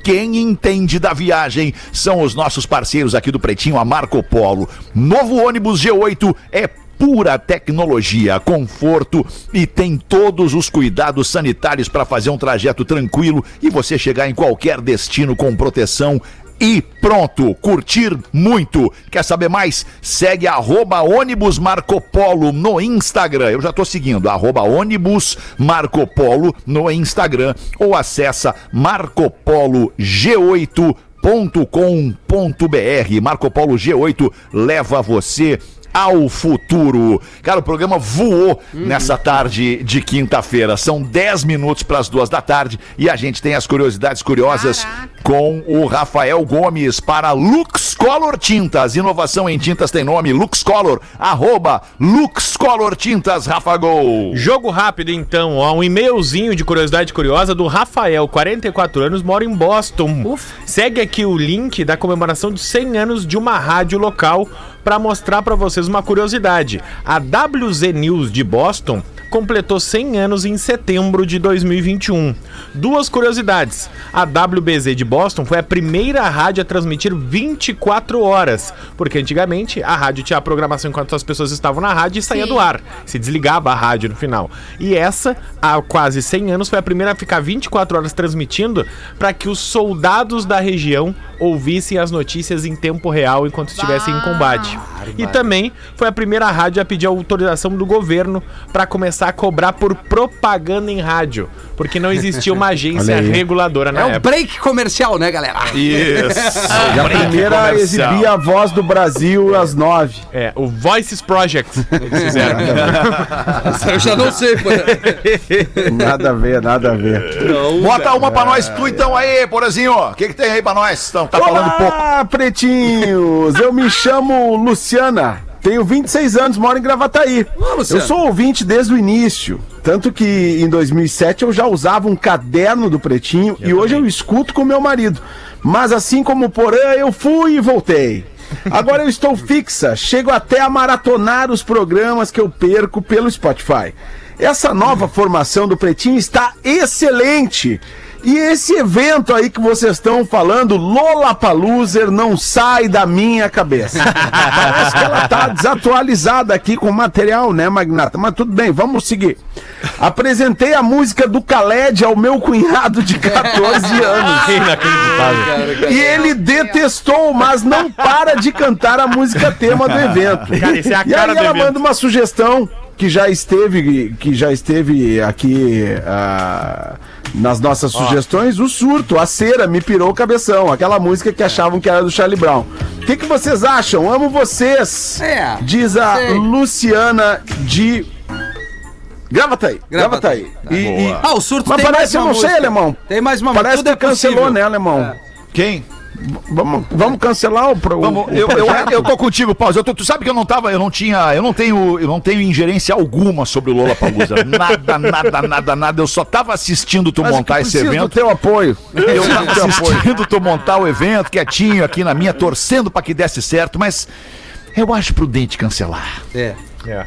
[SPEAKER 3] quem entende da viagem são os nossos parceiros aqui do Pretinho, a Marco Polo. Novo ônibus G8 é pura tecnologia, conforto e tem todos os cuidados sanitários para fazer um trajeto tranquilo e você chegar em qualquer destino com proteção e pronto, curtir muito. Quer saber mais? Segue arroba ônibus Marco Polo no Instagram. Eu já tô seguindo, arroba ônibus Marco Polo no Instagram ou acessa marcopolo g8.com.br. Marco Polo G8 leva você ao futuro. Cara, o programa voou nessa tarde de quinta-feira. São 10 minutos para as duas da tarde e a gente tem as curiosidades curiosas
[SPEAKER 7] Caraca.
[SPEAKER 3] com o Rafael Gomes para Lux Color Tintas. Inovação em tintas tem nome Lux Color, arroba Lux Color Tintas, Rafa Gol.
[SPEAKER 6] Jogo rápido, então, ó, um e-mailzinho de curiosidade curiosa do Rafael, 44 anos, mora em Boston. Segue aqui o link da comemoração de 100 anos de uma rádio local para mostrar para vocês uma curiosidade. A WZ News de Boston completou 100 anos em setembro de 2021. Duas curiosidades. A WBZ de Boston foi a primeira rádio a transmitir 24 horas, porque antigamente a rádio tinha a programação enquanto as pessoas estavam na rádio e saía
[SPEAKER 7] Sim.
[SPEAKER 6] do ar. Se desligava a rádio no final. E essa, há quase 100 anos, foi a primeira a ficar 24 horas transmitindo para que os soldados da região ouvissem as notícias em tempo real enquanto estivessem em combate. E também foi a primeira rádio a pedir autorização do governo para começar a cobrar por propaganda em rádio, porque não existia uma agência reguladora na
[SPEAKER 2] É
[SPEAKER 6] época.
[SPEAKER 2] break comercial, né, galera?
[SPEAKER 3] Isso.
[SPEAKER 4] E a primeira exibia a voz do Brasil às nove.
[SPEAKER 6] É, o Voices Project eles fizeram.
[SPEAKER 2] Eu já não sei, pô.
[SPEAKER 4] Nada a ver, nada a ver.
[SPEAKER 3] Bota uma pra nós, tu então aí, porazinho. O que, que tem aí pra nós? Então, tá falando pouco.
[SPEAKER 4] Olá, pretinhos! Eu me chamo Luciana. Tenho 26 anos, moro em Gravataí. Eu sou ouvinte desde o início. Tanto que em 2007 eu já usava um caderno do Pretinho e hoje eu escuto com meu marido. Mas assim como o Porã, eu fui e voltei. Agora eu estou fixa, chego até a maratonar os programas que eu perco pelo Spotify. Essa nova formação do Pretinho está excelente. E esse evento aí que vocês estão falando, Lollapalooza, não sai da minha cabeça. Parece que ela tá desatualizada aqui com o material, né, Magnata? Mas tudo bem, vamos seguir. Apresentei a música do Khaled ao meu cunhado de 14 anos.
[SPEAKER 6] Inacreditável.
[SPEAKER 4] E ele detestou, mas não para de cantar a música tema do evento.
[SPEAKER 6] Cara, é
[SPEAKER 4] e aí ela
[SPEAKER 6] evento.
[SPEAKER 4] manda uma sugestão que já esteve, que já esteve aqui ah, nas nossas sugestões, o surto, a cera, me pirou o cabeção, aquela música que achavam que era do Charlie Brown. O que, que vocês acham? Amo vocês,
[SPEAKER 2] É,
[SPEAKER 4] diz a
[SPEAKER 2] sei.
[SPEAKER 4] Luciana de... Grava aí, grava
[SPEAKER 2] Grava
[SPEAKER 4] aí. E- e-
[SPEAKER 2] Ah, o surto
[SPEAKER 4] Mas
[SPEAKER 2] tem
[SPEAKER 4] parece, eu
[SPEAKER 2] mais uma
[SPEAKER 4] não sei,
[SPEAKER 2] música.
[SPEAKER 4] alemão.
[SPEAKER 2] Tem mais uma
[SPEAKER 4] Parece
[SPEAKER 2] tudo
[SPEAKER 4] que
[SPEAKER 2] é
[SPEAKER 4] cancelou,
[SPEAKER 2] possível.
[SPEAKER 4] né, alemão?
[SPEAKER 3] Quem?
[SPEAKER 4] Vamos, vamos cancelar o, pro,
[SPEAKER 3] Vamos,
[SPEAKER 4] o
[SPEAKER 3] eu, eu,
[SPEAKER 4] projeto?
[SPEAKER 3] eu tô contigo, Paulo. Eu tô- tu sabe que eu não tava, eu não tinha, eu não tenho, eu não tenho ingerência alguma sobre o Lola Palusa. Nada, nada, nada, nada. Eu só tava assistindo tu
[SPEAKER 4] Mas
[SPEAKER 3] montar
[SPEAKER 4] eu
[SPEAKER 3] esse
[SPEAKER 4] preciso do
[SPEAKER 3] evento.
[SPEAKER 4] teu apoio.
[SPEAKER 3] Eu tava assistindo tu montar o evento quietinho aqui na minha, torcendo pra que desse certo, mas eu acho prudente cancelar.
[SPEAKER 2] É.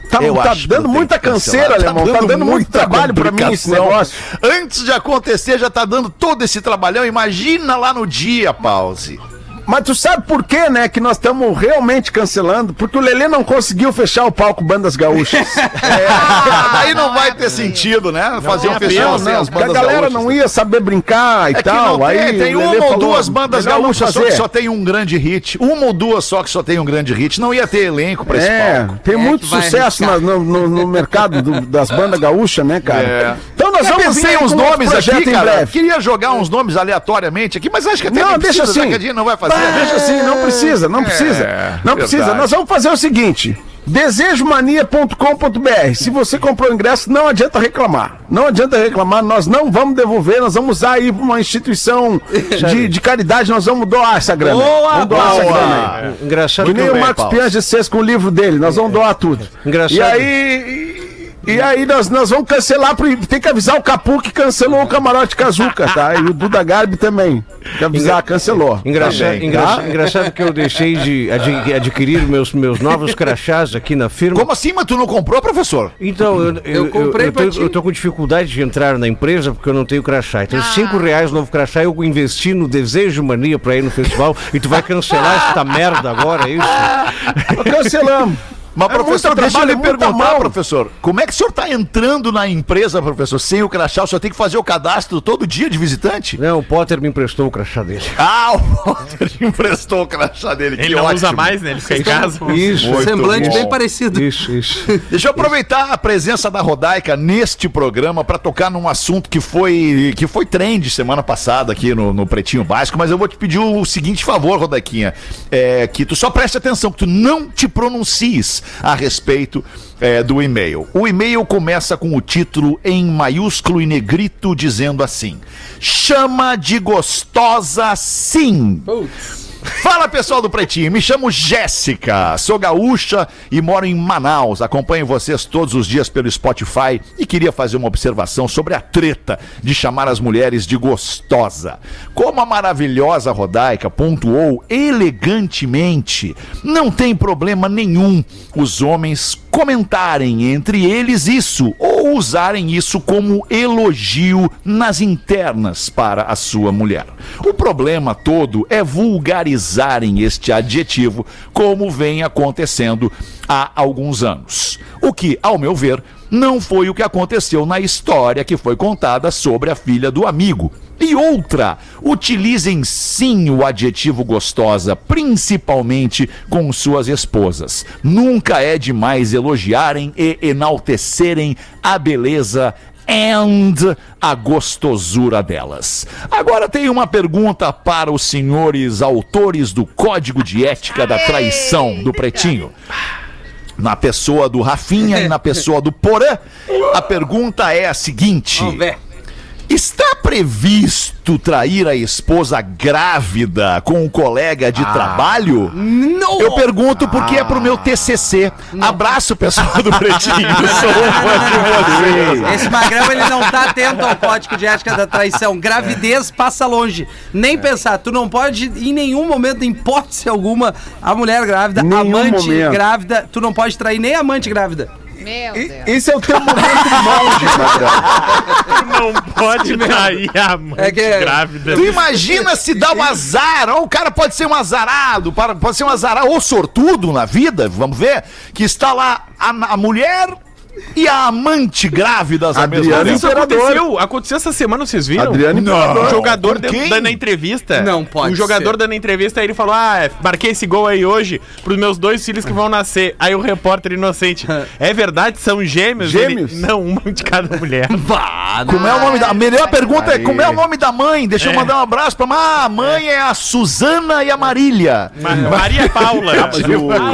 [SPEAKER 4] Tá,
[SPEAKER 3] Eu
[SPEAKER 4] tá
[SPEAKER 3] acho
[SPEAKER 4] dando muita canseira, alemão. Tá dando muito
[SPEAKER 3] muita
[SPEAKER 4] trabalho pra mim esse negócio.
[SPEAKER 3] Antes de acontecer, já tá dando todo esse trabalhão. Imagina lá no dia, pause.
[SPEAKER 4] Mas tu sabe por quê, né, que nós estamos realmente cancelando? Porque o Lelê não conseguiu fechar o palco Bandas Gaúchas.
[SPEAKER 3] Aí não vai ter sentido, né? Fazer um festival
[SPEAKER 6] apelo,
[SPEAKER 3] sem
[SPEAKER 4] não,
[SPEAKER 3] as
[SPEAKER 4] porque a
[SPEAKER 3] bandas
[SPEAKER 4] galera
[SPEAKER 3] gaúchas.
[SPEAKER 4] não ia saber brincar e
[SPEAKER 3] É que
[SPEAKER 4] tal.
[SPEAKER 3] não tem,
[SPEAKER 4] aí
[SPEAKER 3] tem uma ou duas bandas
[SPEAKER 4] não
[SPEAKER 3] gaúchas só que só tem um grande hit. Uma ou duas só que só tem um grande hit. Não ia ter elenco pra esse
[SPEAKER 4] É,
[SPEAKER 3] palco.
[SPEAKER 4] tem
[SPEAKER 2] É
[SPEAKER 4] muito sucesso na- no, no- no mercado do- das bandas gaúchas, né, cara?
[SPEAKER 3] É.
[SPEAKER 4] Então nós
[SPEAKER 3] Eu
[SPEAKER 4] vamos
[SPEAKER 3] pensei
[SPEAKER 4] aí
[SPEAKER 3] uns nomes aqui,
[SPEAKER 4] em
[SPEAKER 3] cara.
[SPEAKER 4] breve.
[SPEAKER 3] Queria jogar uns nomes aleatoriamente aqui, mas acho que até
[SPEAKER 4] Não, deixa
[SPEAKER 3] já
[SPEAKER 4] assim.
[SPEAKER 3] não vai fazer.
[SPEAKER 4] Deixa assim, não precisa, não precisa.
[SPEAKER 3] É,
[SPEAKER 4] não precisa.
[SPEAKER 3] verdade.
[SPEAKER 4] Nós vamos fazer o seguinte: desejomania.com.br. Se você comprou o ingresso, não adianta reclamar. Não adianta reclamar, nós não vamos devolver, nós vamos usar aí pra uma instituição de, de caridade, nós vamos doar essa grana.
[SPEAKER 2] Boa,
[SPEAKER 4] vamos doar essa
[SPEAKER 3] boa.
[SPEAKER 4] grana aí.
[SPEAKER 5] Engraçado
[SPEAKER 4] Que
[SPEAKER 5] que
[SPEAKER 4] nem o Marcos. Pianges fez com o livro dele, nós vamos doar tudo.
[SPEAKER 5] Engraçado.
[SPEAKER 4] E aí. E aí nós, nós vamos cancelar, pro- tem que avisar o Capu que cancelou o camarote Kazuca, tá? E o Duda Garbi também. Tem que avisar, cancelou.
[SPEAKER 5] Engraçado,
[SPEAKER 3] Também,
[SPEAKER 5] engraça-
[SPEAKER 4] tá?
[SPEAKER 5] engraçado que eu deixei de ad- adquirir meus, meus novos crachás aqui na firma.
[SPEAKER 3] Como assim, mas tu não comprou, professor?
[SPEAKER 5] Então, eu, eu,
[SPEAKER 2] comprei
[SPEAKER 5] eu,
[SPEAKER 2] pra
[SPEAKER 5] tô, eu tô com dificuldade de entrar na empresa porque eu não tenho crachá. Então, cinco reais novo crachá, eu investi no Desejo Mania pra ir no festival e tu vai cancelar esta merda agora, é isso?
[SPEAKER 4] Cancelamos.
[SPEAKER 3] Mas,
[SPEAKER 4] É
[SPEAKER 3] professor, deixa eu lhe
[SPEAKER 4] trabalho, muita
[SPEAKER 3] perguntar, professor. Como é que o senhor está entrando na empresa, professor, sem o crachá? O senhor tem que fazer o cadastro todo dia de visitante?
[SPEAKER 5] Não, o Potter me emprestou o crachá dele.
[SPEAKER 3] Ah, o Walter emprestou o crachá dele.
[SPEAKER 6] Ele
[SPEAKER 3] que
[SPEAKER 6] não
[SPEAKER 3] ótimo.
[SPEAKER 6] usa mais, né? Ele fica em casa.
[SPEAKER 5] Isso,
[SPEAKER 3] Muito
[SPEAKER 2] Semblante
[SPEAKER 3] bom.
[SPEAKER 2] bem parecido.
[SPEAKER 5] isso, isso.
[SPEAKER 3] Deixa eu aproveitar a presença da Rodaica neste programa para tocar num assunto que foi que foi trend semana passada aqui no, no Pretinho Básico, mas eu vou te pedir o seguinte favor, Rodaiquinha, é, que tu só preste atenção, que tu não te pronuncies a respeito é, do e-mail. O e-mail começa com o título em maiúsculo e negrito dizendo assim: chama de gostosa sim. Fala pessoal do Pretinho, me chamo Jéssica, sou gaúcha e moro em Manaus. Acompanho vocês todos os dias pelo Spotify e queria fazer uma observação sobre a treta de chamar as mulheres de gostosa. Como a maravilhosa Rodaica pontuou elegantemente, não tem problema nenhum os homens comentarem entre eles isso ou usarem isso como elogio nas internas para a sua mulher. O problema todo é vulgarizarem este adjetivo, como vem acontecendo há alguns anos. O que, ao meu ver, não foi o que aconteceu na história que foi contada sobre a filha do amigo. E outra, utilizem sim o adjetivo gostosa, principalmente com suas esposas. Nunca é demais elogiarem e enaltecerem a beleza and a gostosura delas. Agora tem uma pergunta para os senhores autores do Código de Ética da Traição do Pretinho. Na pessoa do Rafinha e na pessoa do Porã, a pergunta é a seguinte. Está previsto trair a esposa grávida com um colega de trabalho?
[SPEAKER 2] Não!
[SPEAKER 3] Eu pergunto porque é pro meu TCC. Abraço, pessoal do Pretinho. Sou fã de vocês.
[SPEAKER 2] Esse magrão, ele não tá atento ao código de ética da traição. Gravidez passa longe. Nem pensar. Tu não pode, em nenhum momento, em hipótese alguma, a mulher grávida,
[SPEAKER 4] Nenhum
[SPEAKER 2] amante
[SPEAKER 4] momento.
[SPEAKER 2] grávida, tu não pode trair nem a amante grávida.
[SPEAKER 7] Meu
[SPEAKER 4] E-
[SPEAKER 7] Deus.
[SPEAKER 4] Esse é o teu momento monge, Magrão.
[SPEAKER 6] Não pode trair a mãe
[SPEAKER 2] É que-
[SPEAKER 6] grávida.
[SPEAKER 3] Tu imagina se dá um azar, ou o cara pode ser um azarado, pode ser um azarado ou sortudo na vida, vamos ver, que está lá a, a mulher e a amante mesmo
[SPEAKER 4] Adriano
[SPEAKER 3] tempo.
[SPEAKER 6] Isso aconteceu, aconteceu essa semana, vocês viram?
[SPEAKER 4] Adriano Imperador.
[SPEAKER 6] O jogador dando, a entrevista.
[SPEAKER 2] Não pode
[SPEAKER 6] O jogador
[SPEAKER 2] ser.
[SPEAKER 6] dando a entrevista, aí ele falou: Ah, marquei esse gol aí hoje pros meus dois filhos que vão nascer. Aí o repórter inocente: É verdade? São gêmeos?
[SPEAKER 4] Gêmeos?
[SPEAKER 6] Ele, não, uma de cada mulher.
[SPEAKER 3] Como é o nome da. A melhor pergunta é
[SPEAKER 4] Aí.
[SPEAKER 3] como é o nome da mãe? Deixa eu mandar um abraço pra. Ah, a mãe é a Suzana e a Marília.
[SPEAKER 6] Ma- Maria Paula.
[SPEAKER 4] Mas o-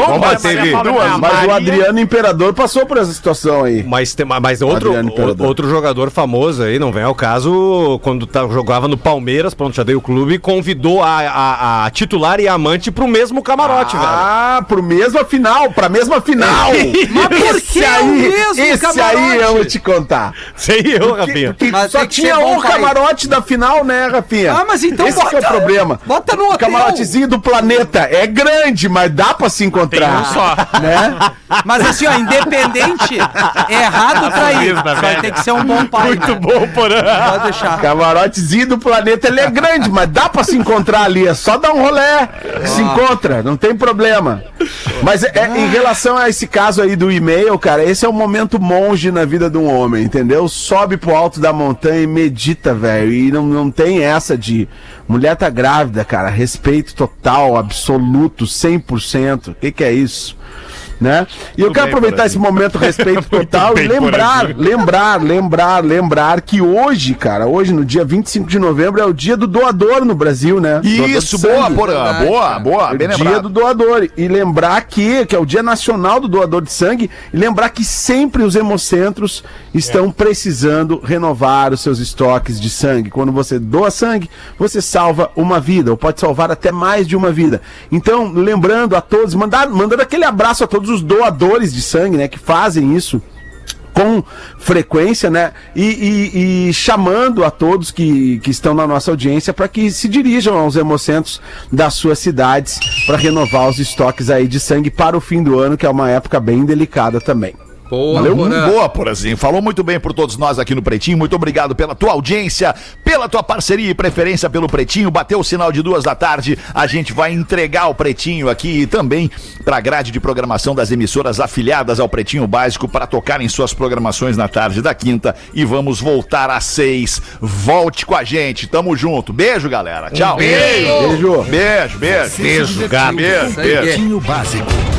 [SPEAKER 5] Como
[SPEAKER 6] Maria
[SPEAKER 5] teve
[SPEAKER 6] Paula,
[SPEAKER 5] duas,
[SPEAKER 4] Mas o
[SPEAKER 6] Maria-
[SPEAKER 4] Adriano Imperador passou por essa situação aí.
[SPEAKER 5] Mas, tem, mas outro, o- outro jogador famoso aí, não vem ao caso, quando tá, jogava no Palmeiras, pronto, já dei o clube, convidou a, a- a titular e a amante pro mesmo camarote, velho.
[SPEAKER 4] Ah, pro mesma final, pra mesma final.
[SPEAKER 2] Mas por que
[SPEAKER 4] esse
[SPEAKER 2] é o
[SPEAKER 4] aí,
[SPEAKER 2] mesmo
[SPEAKER 4] esse
[SPEAKER 2] camarote?
[SPEAKER 4] aí eu vou te contar.
[SPEAKER 5] Sei eu, Rafinha.
[SPEAKER 4] Porque
[SPEAKER 2] Mas
[SPEAKER 4] só tinha um
[SPEAKER 2] pai.
[SPEAKER 4] camarote da final, né, Rafinha?
[SPEAKER 2] Ah, mas então
[SPEAKER 4] Esse que é o problema.
[SPEAKER 2] Bota no
[SPEAKER 4] O
[SPEAKER 2] hotel.
[SPEAKER 4] camarotezinho do planeta é grande, mas dá pra se encontrar.
[SPEAKER 6] Tem um só.
[SPEAKER 4] Né?
[SPEAKER 2] Mas assim, ó, independente, errado trair.
[SPEAKER 6] da
[SPEAKER 2] Vai ter que ser um bom pai.
[SPEAKER 6] Muito
[SPEAKER 2] né?
[SPEAKER 6] bom, Porã.
[SPEAKER 2] Pode deixar.
[SPEAKER 4] Camarotezinho do planeta, ele é grande, mas dá pra se encontrar ali. É só dar um rolé que se encontra, não tem problema. Mas é- é, em relação a esse caso aí do e-mail, cara, esse é o momento monge na vida de um homem, entendeu? Sobe pro alto da montanha e medita, velho. E não, não tem essa de mulher tá grávida, cara. Respeito total, absoluto, 100%. O que, que é isso? Né? E eu quero aproveitar esse momento respeito total e lembrar, lembrar, lembrar, lembrar que hoje, cara, hoje no dia 25 de novembro é o dia do doador no Brasil, né?
[SPEAKER 3] Isso, boa, Porã.
[SPEAKER 2] Verdade,
[SPEAKER 3] Boa, boa,
[SPEAKER 4] É o
[SPEAKER 3] bem
[SPEAKER 4] dia
[SPEAKER 3] lembrado.
[SPEAKER 4] do doador. E lembrar que, que é o dia nacional do doador de sangue, e lembrar que sempre os hemocentros estão precisando renovar os seus estoques de sangue. Quando você doa sangue, você salva uma vida, ou pode salvar até mais de uma vida. Então, lembrando a todos, mandar, mandando aquele abraço a todos os doadores de sangue, né, que fazem isso com frequência, né? E, e- e chamando a todos que, que estão na nossa audiência para que se dirijam aos hemocentros das suas cidades para renovar os estoques aí de sangue para o fim do ano, que é uma época bem delicada também.
[SPEAKER 2] Boa,
[SPEAKER 3] Valeu,
[SPEAKER 2] Porã.
[SPEAKER 3] boa, Porazinho. Falou muito bem por todos nós aqui no Pretinho. Muito obrigado pela tua audiência, pela tua parceria e preferência pelo Pretinho. Bateu o sinal de duas da tarde, a gente vai entregar o Pretinho aqui e também para a grade de programação das emissoras afiliadas ao Pretinho Básico para tocarem suas programações na tarde da quinta e vamos voltar às seis. Volte com a gente, tamo junto. Beijo, galera. Tchau.
[SPEAKER 4] Beijo.
[SPEAKER 3] Beijo, beijo.
[SPEAKER 1] Beijo,
[SPEAKER 3] gato. Beijo,
[SPEAKER 2] Isso aí.
[SPEAKER 3] beijo.
[SPEAKER 1] Pretinho Básico.